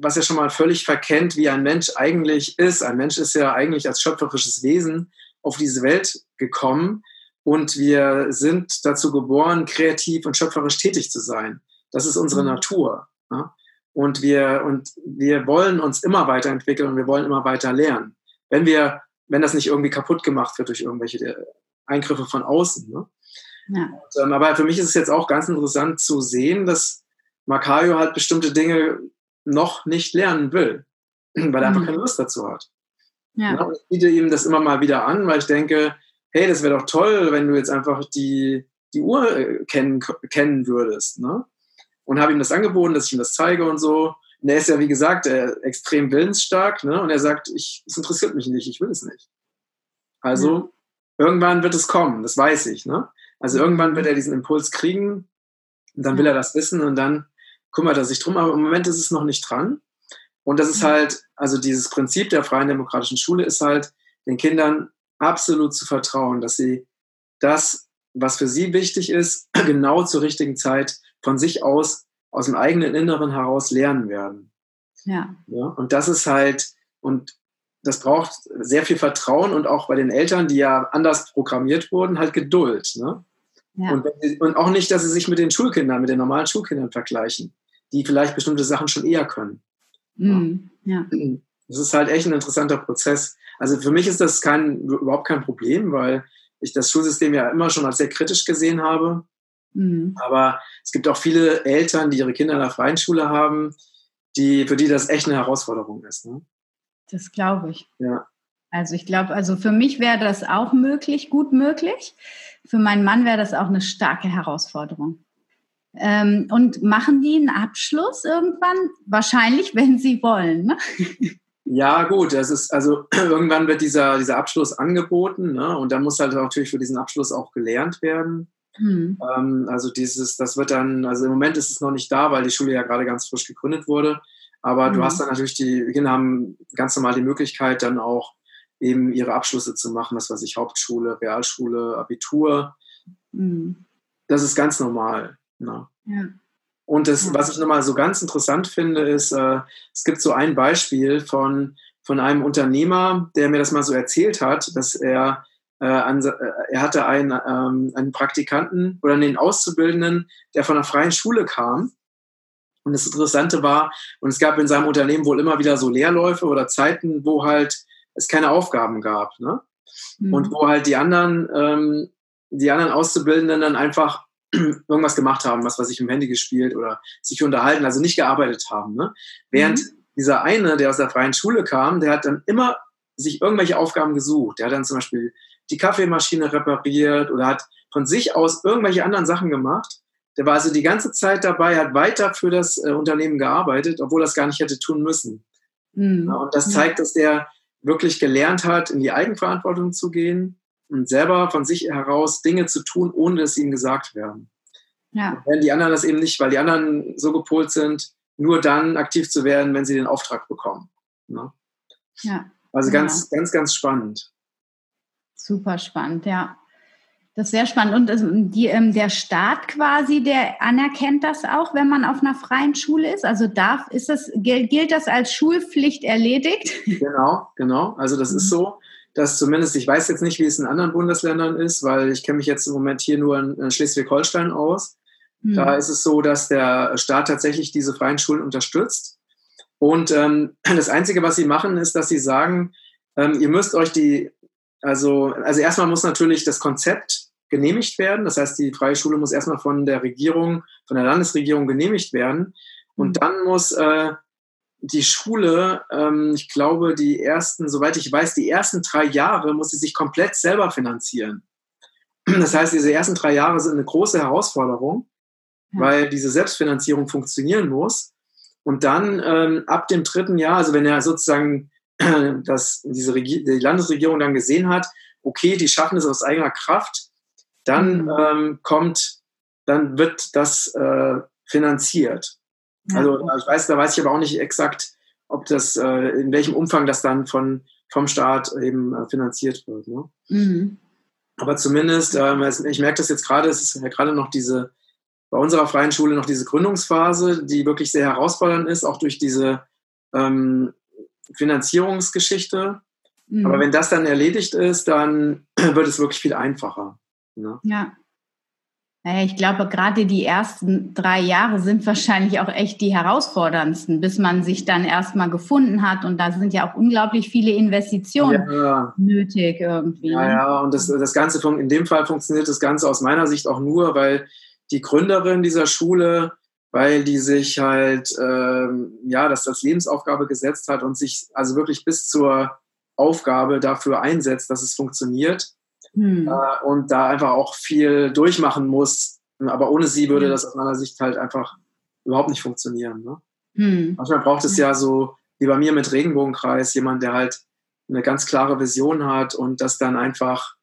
was ja schon mal völlig verkennt, wie ein Mensch eigentlich ist. Ein Mensch ist ja eigentlich als schöpferisches Wesen auf diese Welt gekommen und wir sind dazu geboren, kreativ und schöpferisch tätig zu sein. Das ist unsere mhm. Natur. Ne? Und, wir, und wir wollen uns immer weiterentwickeln und wir wollen immer weiter lernen. Wenn wir, wenn das nicht irgendwie kaputt gemacht wird durch irgendwelche äh, Eingriffe von außen. Ne? Ja. Und, ähm, aber für mich ist es jetzt auch ganz interessant zu sehen, dass Makayo halt bestimmte Dinge noch nicht lernen will, weil er mhm. einfach keine Lust dazu hat. Ja. ja. ich biete ihm das immer mal wieder an, weil ich denke, hey, das wäre doch toll, wenn du jetzt einfach die, die Uhr äh, kennen, kennen würdest. Ne? Und habe ihm das angeboten, dass ich ihm das zeige und so. Und er ist ja, wie gesagt, extrem willensstark. Ne? Und er sagt, es interessiert mich nicht, ich will es nicht. Also ja. irgendwann wird es kommen, das weiß ich. Ne? Also irgendwann wird er diesen Impuls kriegen und dann will er das wissen und dann kümmert er sich drum. Aber im Moment ist es noch nicht dran. Und das ist halt, also dieses Prinzip der freien demokratischen Schule ist halt, den Kindern absolut zu vertrauen, dass sie das, was für sie wichtig ist, genau zur richtigen Zeit von sich aus, aus dem eigenen Inneren heraus lernen werden. Ja. ja und das ist halt, und das braucht sehr viel Vertrauen und auch bei den Eltern, die ja anders programmiert wurden, halt Geduld. Ne? Ja. Und, und auch nicht, dass sie sich mit den Schulkindern, mit den normalen Schulkindern vergleichen, die vielleicht bestimmte Sachen schon eher können. Mhm. Ja. Das ist halt echt ein interessanter Prozess. Also für mich ist das kein, überhaupt kein Problem, weil ich das Schulsystem ja immer schon als sehr kritisch gesehen habe. Mhm. Aber es gibt auch viele Eltern, die ihre Kinder in der freien Schule haben, die, für die das echt eine Herausforderung ist. Ne? Das glaube ich. Ja. Also ich glaube, also für mich wäre das auch möglich, gut möglich. Für meinen Mann wäre das auch eine starke Herausforderung. Ähm, und machen die einen Abschluss irgendwann? Wahrscheinlich, wenn sie wollen. Ne? Ja, gut, das ist, also irgendwann wird dieser, dieser Abschluss angeboten, ne? Und dann muss halt natürlich für diesen Abschluss auch gelernt werden. Hm. Ähm, also dieses, das wird dann, also im Moment ist es noch nicht da, weil die Schule ja gerade ganz frisch gegründet wurde. Aber hm. du hast dann natürlich die, Kinder haben ganz normal die Möglichkeit, dann auch eben ihre Abschlüsse zu machen, das weiß ich, Hauptschule, Realschule, Abitur. Hm. Das ist ganz normal. Ne? Ja. Und das, was ich nochmal so ganz interessant finde, ist, äh, es gibt so ein Beispiel von, von einem Unternehmer, der mir das mal so erzählt hat, dass er äh, an, äh, er hatte einen, ähm, einen Praktikanten oder einen Auszubildenden, der von einer freien Schule kam. Und das Interessante war, und es gab in seinem Unternehmen wohl immer wieder so Leerläufe oder Zeiten, wo halt es keine Aufgaben gab. Ne? Mhm. Und wo halt die anderen, ähm, die anderen Auszubildenden dann einfach irgendwas gemacht haben, was weiß ich, im Handy gespielt oder sich unterhalten, also nicht gearbeitet haben. Ne? Während mhm. dieser eine, der aus der freien Schule kam, der hat dann immer sich irgendwelche Aufgaben gesucht. Der hat dann zum Beispiel die Kaffeemaschine repariert oder hat von sich aus irgendwelche anderen Sachen gemacht. Der war also die ganze Zeit dabei, hat weiter für das äh, Unternehmen gearbeitet, obwohl er es gar nicht hätte tun müssen. Mhm. Ja, und das zeigt, dass der wirklich gelernt hat, in die Eigenverantwortung zu gehen und selber von sich heraus Dinge zu tun, ohne dass sie ihm gesagt werden. Ja. Wenn die anderen das eben nicht, weil die anderen so gepolt sind, nur dann aktiv zu werden, wenn sie den Auftrag bekommen. Ne? Ja. Also ganz, ja. ganz, ganz spannend. Super spannend, ja. Das ist sehr spannend. Und also die, ähm, der Staat quasi, der anerkennt das auch, wenn man auf einer freien Schule ist? Also darf, ist das, gilt das als Schulpflicht erledigt? Genau, genau. Also das ist mhm. so, dass zumindest, ich weiß jetzt nicht, wie es in anderen Bundesländern ist, weil ich kenne mich jetzt im Moment hier nur in, Schleswig-Holstein aus. Mhm. Da ist es so, dass der Staat tatsächlich diese freien Schulen unterstützt. Und ähm, das Einzige, was sie machen, ist, dass sie sagen, ähm, ihr müsst euch die, also, also erstmal muss natürlich das Konzept genehmigt werden. Das heißt, die freie Schule muss erstmal von der Regierung, von der Landesregierung genehmigt werden. Und mhm. dann muss äh, die Schule, ähm, ich glaube, die ersten, soweit ich weiß, die ersten drei Jahre muss sie sich komplett selber finanzieren. Das heißt, diese ersten drei Jahre sind eine große Herausforderung, ja. weil diese Selbstfinanzierung funktionieren muss. Und dann ähm, ab dem dritten Jahr, also wenn er sozusagen das, diese die Landesregierung dann gesehen hat, okay, die schaffen es aus eigener Kraft, dann mhm. ähm, kommt, dann wird das äh, finanziert. Also ich weiß, da weiß ich aber auch nicht exakt, ob das, äh, in welchem Umfang das dann von, vom Staat eben äh, finanziert wird. Ne? Mhm. Aber zumindest, äh, ich merke das jetzt gerade, es ist ja gerade noch diese, bei unserer freien Schule noch diese Gründungsphase, die wirklich sehr herausfordernd ist, auch durch diese ähm, Finanzierungsgeschichte. Mhm. Aber wenn das dann erledigt ist, dann wird es wirklich viel einfacher. Ne? Ja. Naja, ich glaube, gerade die ersten drei Jahre sind wahrscheinlich auch echt die herausforderndsten, bis man sich dann erstmal gefunden hat. Und da sind ja auch unglaublich viele Investitionen ja. nötig irgendwie. Ja, ne? ja, und das, das Ganze, in dem Fall funktioniert das Ganze aus meiner Sicht auch nur, weil die Gründerin dieser Schule, weil die sich halt, ähm, ja, das als Lebensaufgabe gesetzt hat und sich also wirklich bis zur Aufgabe dafür einsetzt, dass es funktioniert. Hm. Äh, und da einfach auch viel durchmachen muss. Aber ohne sie würde hm. das aus meiner Sicht halt einfach überhaupt nicht funktionieren. Ne? Hm. Manchmal braucht es ja so, wie bei mir mit Regenbogenkreis, jemand, der halt eine ganz klare Vision hat und das dann einfach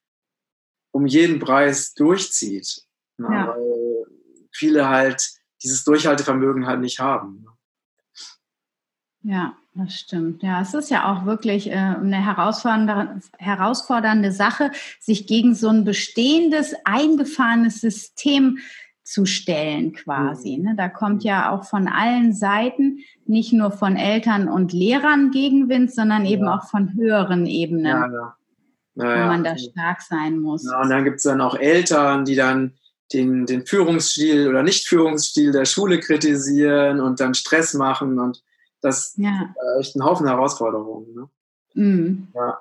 um jeden Preis durchzieht. Ne? Ja. Weil viele halt dieses Durchhaltevermögen halt nicht haben. Ja, das stimmt. Ja, es ist ja auch wirklich äh, eine herausfordernde, herausfordernde Sache, sich gegen so ein bestehendes, eingefahrenes System zu stellen quasi. Mhm. Ne? Da kommt ja auch von allen Seiten, nicht nur von Eltern und Lehrern Gegenwind, sondern eben ja. auch von höheren Ebenen, ja, ja. wo man da stark sein muss. Ja, und dann gibt es dann auch Eltern, die dann den, den Führungsstil oder Nicht-Führungsstil der Schule kritisieren und dann Stress machen und das ja. ist echt ein Haufen Herausforderungen. Ne? Mhm. Ja.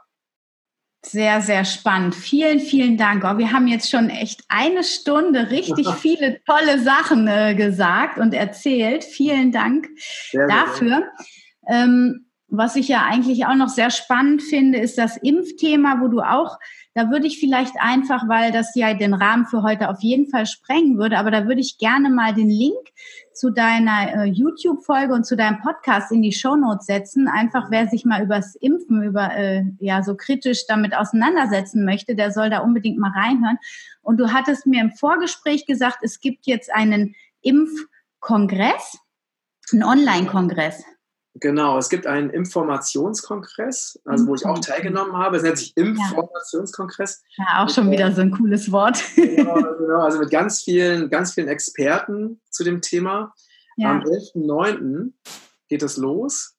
Sehr, sehr spannend. Vielen, vielen Dank. Oh, wir haben jetzt schon echt eine Stunde richtig viele tolle Sachen äh, gesagt und erzählt. Vielen Dank sehr, dafür. Sehr ähm, was ich ja eigentlich auch noch sehr spannend finde, ist das Impfthema, wo du auch da würde ich vielleicht einfach, weil das ja den Rahmen für heute auf jeden Fall sprengen würde, aber da würde ich gerne mal den Link zu deiner äh, YouTube-Folge und zu deinem Podcast in die Shownotes setzen. Einfach wer sich mal übers Impfen, über äh, ja so kritisch damit auseinandersetzen möchte, der soll da unbedingt mal reinhören. Und du hattest mir im Vorgespräch gesagt, es gibt jetzt einen Impfkongress, einen Online-Kongress. Genau, es gibt einen Informationskongress, also wo ich auch teilgenommen habe. Es nennt sich Informationskongress. Ja, auch schon wieder so ein cooles Wort. Genau, genau, also mit ganz vielen, ganz vielen Experten zu dem Thema. Ja. Am 11.09. geht es los.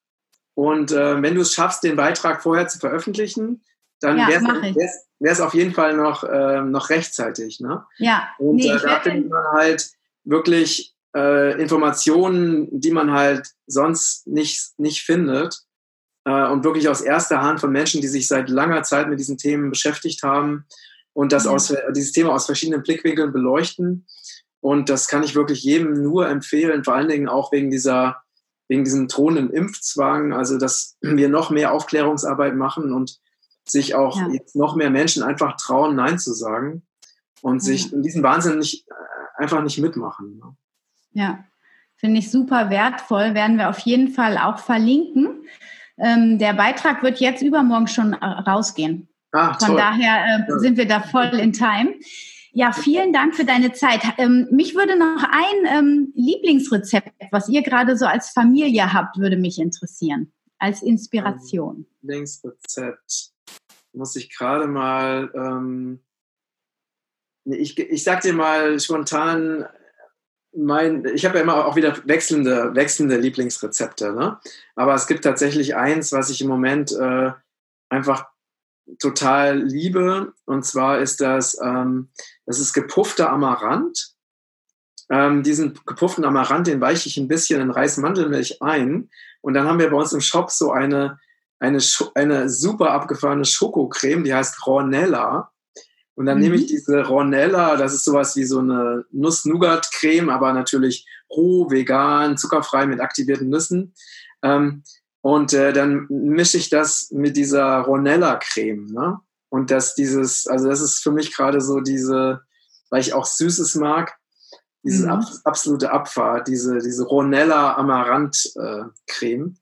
Und äh, wenn du es schaffst, den Beitrag vorher zu veröffentlichen, dann ja, wäre es auf jeden Fall noch, äh, noch rechtzeitig. Ne? Ja, und nee, äh, da findet man halt wirklich äh, Informationen, die man halt sonst nicht, nicht findet. Äh, und wirklich aus erster Hand von Menschen, die sich seit langer Zeit mit diesen Themen beschäftigt haben und das ja. aus, dieses Thema aus verschiedenen Blickwinkeln beleuchten. Und das kann ich wirklich jedem nur empfehlen, vor allen Dingen auch wegen dieser, wegen diesem drohenden Impfzwang, also dass wir noch mehr Aufklärungsarbeit machen und sich auch ja. jetzt noch mehr Menschen einfach trauen, Nein zu sagen und ja. sich in diesem Wahnsinn nicht, äh, einfach nicht mitmachen. Ja, finde ich super wertvoll, werden wir auf jeden Fall auch verlinken. Ähm, der Beitrag wird jetzt übermorgen schon rausgehen. Ah, Von daher äh, sind wir da voll in Time. Ja, vielen Dank für deine Zeit. Ähm, mich würde noch ein ähm, Lieblingsrezept, was ihr gerade so als Familie habt, würde mich interessieren. Als Inspiration. Lieblingsrezept. Muss ich gerade mal, ähm, ich, ich sag dir mal spontan, mein, ich habe ja immer auch wieder wechselnde, wechselnde Lieblingsrezepte, ne? Aber es gibt tatsächlich eins, was ich im Moment äh, einfach total liebe. Und zwar ist das, ähm, das ist gepuffter Amaranth. Ähm, diesen gepufften Amaranth, den weiche ich ein bisschen in Reismandelmilch ein. Und dann haben wir bei uns im Shop so eine, eine, eine super abgefahrene Schokocreme, die heißt Ronella. Und dann mhm. nehme ich mhm. diese Ronella, das ist sowas wie so eine Nuss-Nougat-Creme, aber natürlich roh, vegan, zuckerfrei mit aktivierten Nüssen. Ähm, und äh, dann mische ich das mit dieser Ronella-Creme. Ne? Und das dieses, also das ist für mich gerade so diese, weil ich auch Süßes mag, diese mhm. ab, absolute Abfahrt, diese, diese Ronella Amaranth-Creme.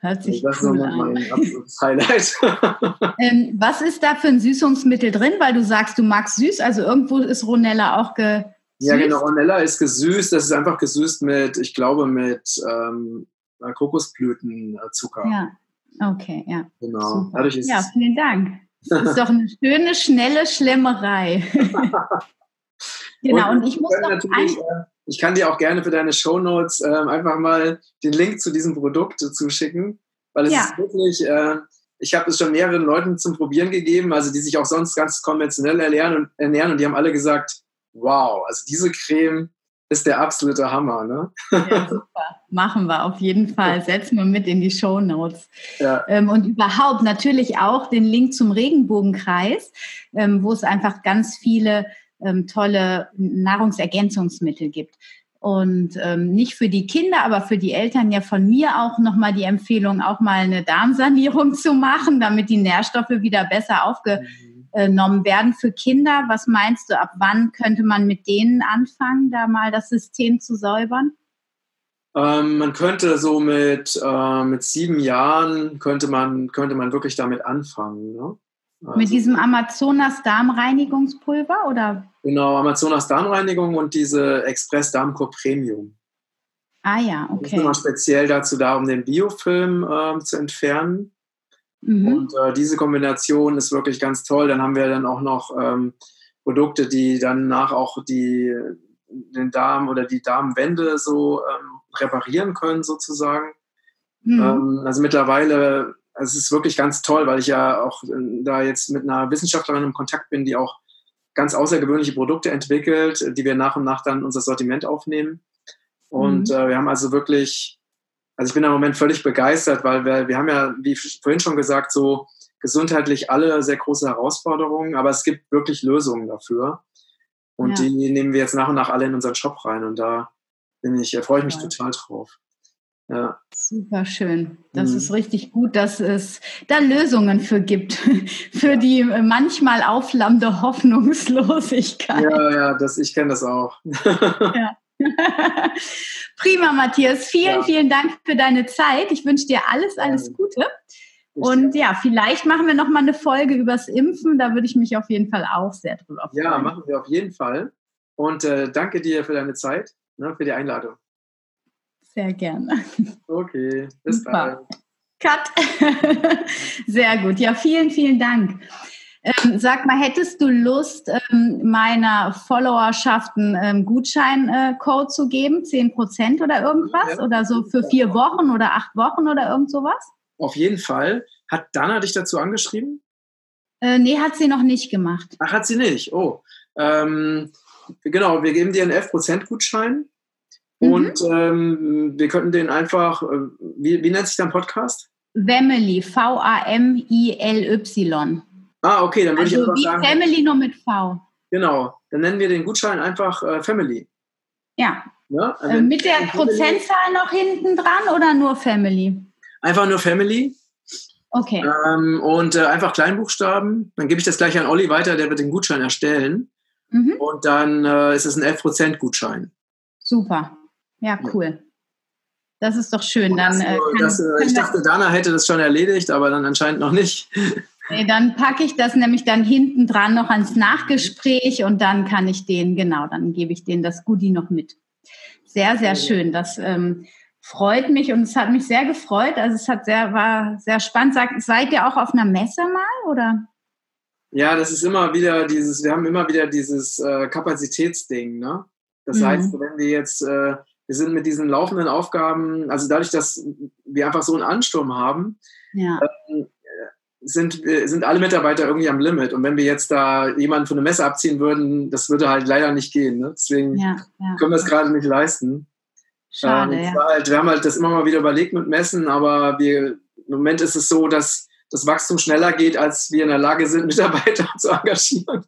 Äh, Hört sich also das cool ist mein absolutes Highlight. ähm, was ist da für ein Süßungsmittel drin? Weil du sagst, du magst süß, also irgendwo ist Ronella auch gesüßt. Ja, genau, Ronella ist gesüßt. Das ist einfach gesüßt mit, ich glaube, mit ähm, äh, Kokosblütenzucker. Ja, okay, ja. Genau. Dadurch ist ja, vielen Dank. Das ist doch eine schöne, schnelle Schlemmerei. genau, und, und ich muss noch ein äh, ich kann dir auch gerne für deine Shownotes äh, einfach mal den Link zu diesem Produkt zuschicken, weil es ja. ist wirklich, äh, ich habe es schon mehreren Leuten zum Probieren gegeben, also die sich auch sonst ganz konventionell ernähren und, ernähren und die haben alle gesagt, wow, also diese Creme, ist der absolute Hammer, ne? Ja, super. Machen wir auf jeden Fall. Setzen wir mit in die Show Notes. Ja. Ähm, und überhaupt natürlich auch den Link zum Regenbogenkreis, ähm, wo es einfach ganz viele ähm, tolle Nahrungsergänzungsmittel gibt. Und ähm, nicht für die Kinder, aber für die Eltern ja von mir auch nochmal die Empfehlung, auch mal eine Darmsanierung zu machen, damit die Nährstoffe wieder besser aufge mhm genommen werden für Kinder. Was meinst du, ab wann könnte man mit denen anfangen, da mal das System zu säubern? Ähm, man könnte so mit, äh, mit sieben Jahren, könnte man, könnte man wirklich damit anfangen. Ne? Also, mit diesem Amazonas Darmreinigungspulver oder? Genau, Amazonas Darmreinigung und diese Express Darmcore Premium. Ah ja, okay. Das ist immer speziell dazu da, um den Biofilm äh, zu entfernen. Mhm. Und äh, diese Kombination ist wirklich ganz toll. Dann haben wir dann auch noch ähm, Produkte, die danach auch die, den Darm oder die Darmwände so ähm, reparieren können, sozusagen. Mhm. Ähm, also mittlerweile, es ist wirklich ganz toll, weil ich ja auch äh, da jetzt mit einer Wissenschaftlerin im Kontakt bin, die auch ganz außergewöhnliche Produkte entwickelt, die wir nach und nach dann unser Sortiment aufnehmen. Und mhm. äh, wir haben also wirklich also ich bin im Moment völlig begeistert, weil wir, wir haben ja, wie vorhin schon gesagt, so gesundheitlich alle sehr große Herausforderungen, aber es gibt wirklich Lösungen dafür. Und ja. die nehmen wir jetzt nach und nach alle in unseren Shop rein. Und da bin ich, da freue ich mich total drauf. Ja. Super schön. Das mhm. ist richtig gut, dass es da Lösungen für gibt, für die manchmal aufflammende Hoffnungslosigkeit. Ja, ja, das, ich kenne das auch. ja. Prima, Matthias. Vielen, ja. vielen Dank für deine Zeit. Ich wünsche dir alles, alles Gute. Und ja, vielleicht machen wir noch mal eine Folge übers Impfen. Da würde ich mich auf jeden Fall auch sehr drüber freuen. Ja, machen wir auf jeden Fall. Und äh, danke dir für deine Zeit, ne, für die Einladung. Sehr gerne. Okay, bis bald. Cut. Sehr gut. Ja, vielen, vielen Dank. Ähm, sag mal, hättest du Lust, ähm, meiner Followerschaft einen ähm, Gutscheincode äh, zu geben, 10% oder irgendwas? Ja. Oder so für vier Wochen oder acht Wochen oder irgend sowas? Auf jeden Fall. Hat Dana dich dazu angeschrieben? Äh, nee, hat sie noch nicht gemacht. Ach, hat sie nicht. Oh. Ähm, genau, wir geben dir einen 11%-Gutschein. Mhm. Und ähm, wir könnten den einfach, äh, wie, wie nennt sich dein Podcast? Family, V-A-M-I-L-Y. Ah, okay, dann würde also ich einfach wie sagen. Family nur mit V. Genau, dann nennen wir den Gutschein einfach äh, Family. Ja. ja also äh, mit der Prozentzahl noch hinten dran oder nur Family? Einfach nur Family. Okay. Ähm, und äh, einfach Kleinbuchstaben. Dann gebe ich das gleich an Olli weiter, der wird den Gutschein erstellen. Mhm. Und dann äh, ist es ein 11% Gutschein. Super. Ja, cool. Das ist doch schön. Dann, äh, kann, das, äh, ich dachte, Dana hätte das schon erledigt, aber dann anscheinend noch nicht. Nee, dann packe ich das nämlich dann hinten dran noch ans Nachgespräch und dann kann ich den, genau, dann gebe ich denen das Goodie noch mit. Sehr, sehr schön. Das ähm, freut mich und es hat mich sehr gefreut. Also es hat sehr, war sehr spannend. Sag, seid ihr auch auf einer Messe mal oder? Ja, das ist immer wieder dieses, wir haben immer wieder dieses äh, Kapazitätsding, ne? Das mhm. heißt, wenn wir jetzt, äh, wir sind mit diesen laufenden Aufgaben, also dadurch, dass wir einfach so einen Ansturm haben, ja. äh, sind, sind alle Mitarbeiter irgendwie am Limit. Und wenn wir jetzt da jemanden von der Messe abziehen würden, das würde halt leider nicht gehen. Ne? Deswegen ja, ja. können wir es gerade nicht leisten. Schade, ähm, ja. halt, wir haben halt das immer mal wieder überlegt mit Messen, aber wir, im Moment ist es so, dass das Wachstum schneller geht, als wir in der Lage sind, Mitarbeiter zu engagieren.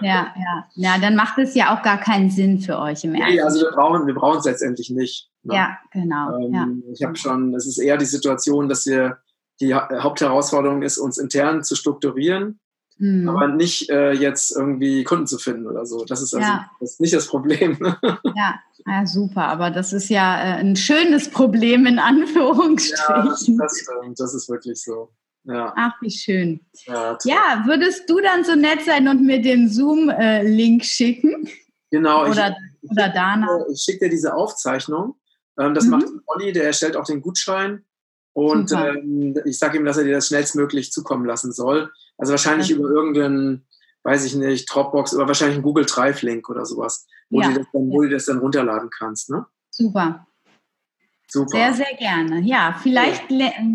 Ja, ja. Ja, dann macht es ja auch gar keinen Sinn für euch im Ernst. Nee, also wir brauchen wir brauchen es letztendlich nicht. Ne? Ja, genau. Ähm, ja. Ich habe schon, es ist eher die Situation, dass wir die Hauptherausforderung ist, uns intern zu strukturieren, mhm. aber nicht äh, jetzt irgendwie Kunden zu finden oder so. Das ist also ja. das ist nicht das Problem. ja. ja, super. Aber das ist ja äh, ein schönes Problem in Anführungsstrichen. Ja, das, stimmt. Das ist wirklich so. Ja. Ach, wie schön. Ja, ja, würdest du dann so nett sein und mir den Zoom-Link schicken? Genau. Oder, ich, oder Dana? Ich schicke dir diese Aufzeichnung. Ähm, das mhm. macht Olli, der erstellt auch den Gutschein. Und ähm, ich sage ihm, dass er dir das schnellstmöglich zukommen lassen soll. Also wahrscheinlich ja. über irgendeinen, weiß ich nicht, Dropbox oder wahrscheinlich einen Google Drive-Link oder sowas, wo, ja. du das dann, wo du das dann runterladen kannst. Ne? Super. Super. Sehr, sehr gerne. Ja, vielleicht,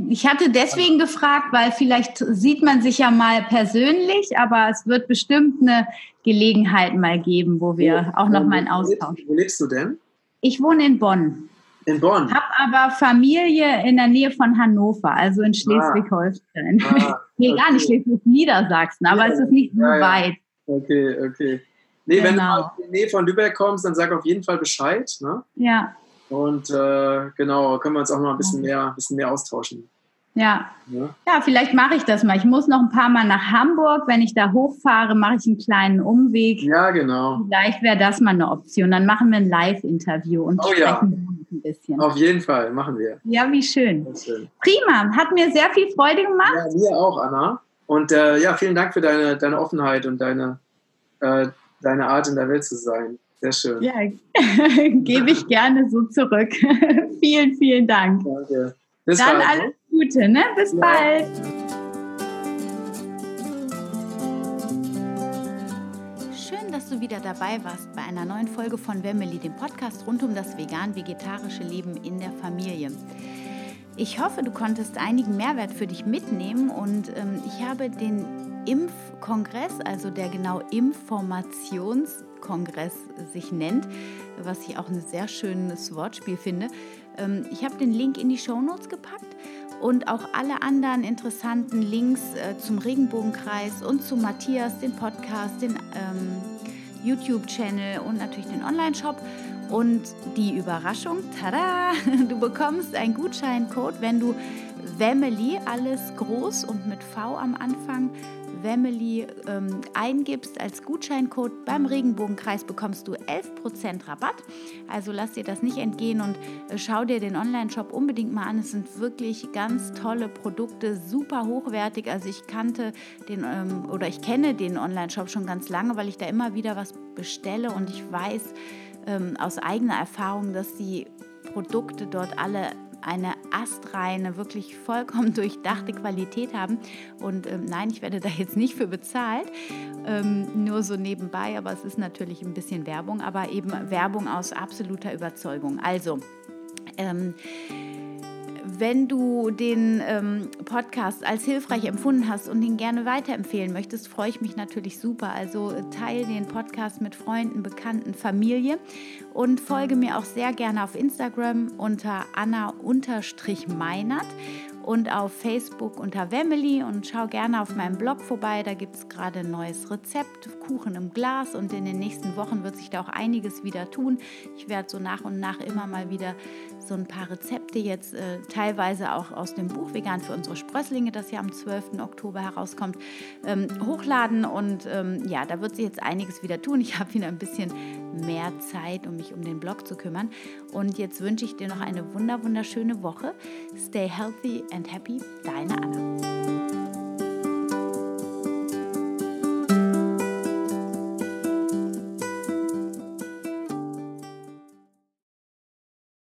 ich hatte deswegen gefragt, weil vielleicht sieht man sich ja mal persönlich, aber es wird bestimmt eine Gelegenheit mal geben, wo wir auch noch mal einen Austausch. Wo lebst du denn? Ich wohne in Bonn. In Bonn. Hab aber Familie in der Nähe von Hannover, also in Schleswig-Holstein. Ah, ah, nee, okay. gar nicht Schleswig-Niedersachsen, aber ja, es ist nicht so ja, weit. Okay, okay. Nee, genau. wenn du genau. in die Nähe von Lübeck kommst, dann sag auf jeden Fall Bescheid. Ne? Ja. Und äh, genau, können wir uns auch mal ein bisschen mehr, bisschen mehr austauschen. Ja. ja, ja vielleicht mache ich das mal. Ich muss noch ein paar Mal nach Hamburg. Wenn ich da hochfahre, mache ich einen kleinen Umweg. Ja, genau. Vielleicht wäre das mal eine Option. Dann machen wir ein Live-Interview und oh, sprechen ja. ein bisschen. Auf jeden Fall, machen wir. Ja, wie schön. schön. Prima, hat mir sehr viel Freude gemacht. Ja, mir auch, Anna. Und äh, ja, vielen Dank für deine, deine Offenheit und deine, äh, deine Art in der Welt zu sein. Sehr schön. Ja, gebe ich gerne so zurück. vielen, vielen Dank. Danke. Bis Dann bald, ne? alles Gute, ne? Bis ja. bald. Schön, dass du wieder dabei warst bei einer neuen Folge von Wemmeli, dem Podcast rund um das vegan-vegetarische Leben in der Familie. Ich hoffe, du konntest einigen Mehrwert für dich mitnehmen und ähm, ich habe den Impfkongress, also der genau Informationskongress sich nennt, was ich auch ein sehr schönes Wortspiel finde. Ähm, ich habe den Link in die Show Notes gepackt und auch alle anderen interessanten Links äh, zum Regenbogenkreis und zu Matthias, den Podcast, den ähm, YouTube-Channel und natürlich den Online-Shop. Und die Überraschung, tada, du bekommst einen Gutscheincode, wenn du Family, alles groß und mit V am Anfang, Family ähm, eingibst als Gutscheincode beim Regenbogenkreis, bekommst du 11% Rabatt. Also lass dir das nicht entgehen und äh, schau dir den Online-Shop unbedingt mal an. Es sind wirklich ganz tolle Produkte, super hochwertig. Also ich kannte den ähm, oder ich kenne den Online-Shop schon ganz lange, weil ich da immer wieder was bestelle und ich weiß ähm, aus eigener Erfahrung, dass die Produkte dort alle eine astreine, wirklich vollkommen durchdachte Qualität haben. Und ähm, nein, ich werde da jetzt nicht für bezahlt, ähm, nur so nebenbei, aber es ist natürlich ein bisschen Werbung, aber eben Werbung aus absoluter Überzeugung. Also, ähm, wenn du den ähm, Podcast als hilfreich empfunden hast und ihn gerne weiterempfehlen möchtest, freue ich mich natürlich super. Also teile den Podcast mit Freunden, Bekannten, Familie und folge mir auch sehr gerne auf Instagram unter Anna-Meinert und auf Facebook unter Wemily und schau gerne auf meinem Blog vorbei. Da gibt es gerade ein neues Rezept, Kuchen im Glas und in den nächsten Wochen wird sich da auch einiges wieder tun. Ich werde so nach und nach immer mal wieder so ein paar Rezepte jetzt äh, teilweise auch aus dem Buch Vegan für unsere Sprösslinge, das ja am 12. Oktober herauskommt, ähm, hochladen und ähm, ja, da wird sich jetzt einiges wieder tun. Ich habe wieder ein bisschen mehr Zeit, um mich um den Blog zu kümmern und jetzt wünsche ich dir noch eine wunder wunderschöne Woche. Stay healthy and happy, deine Anna.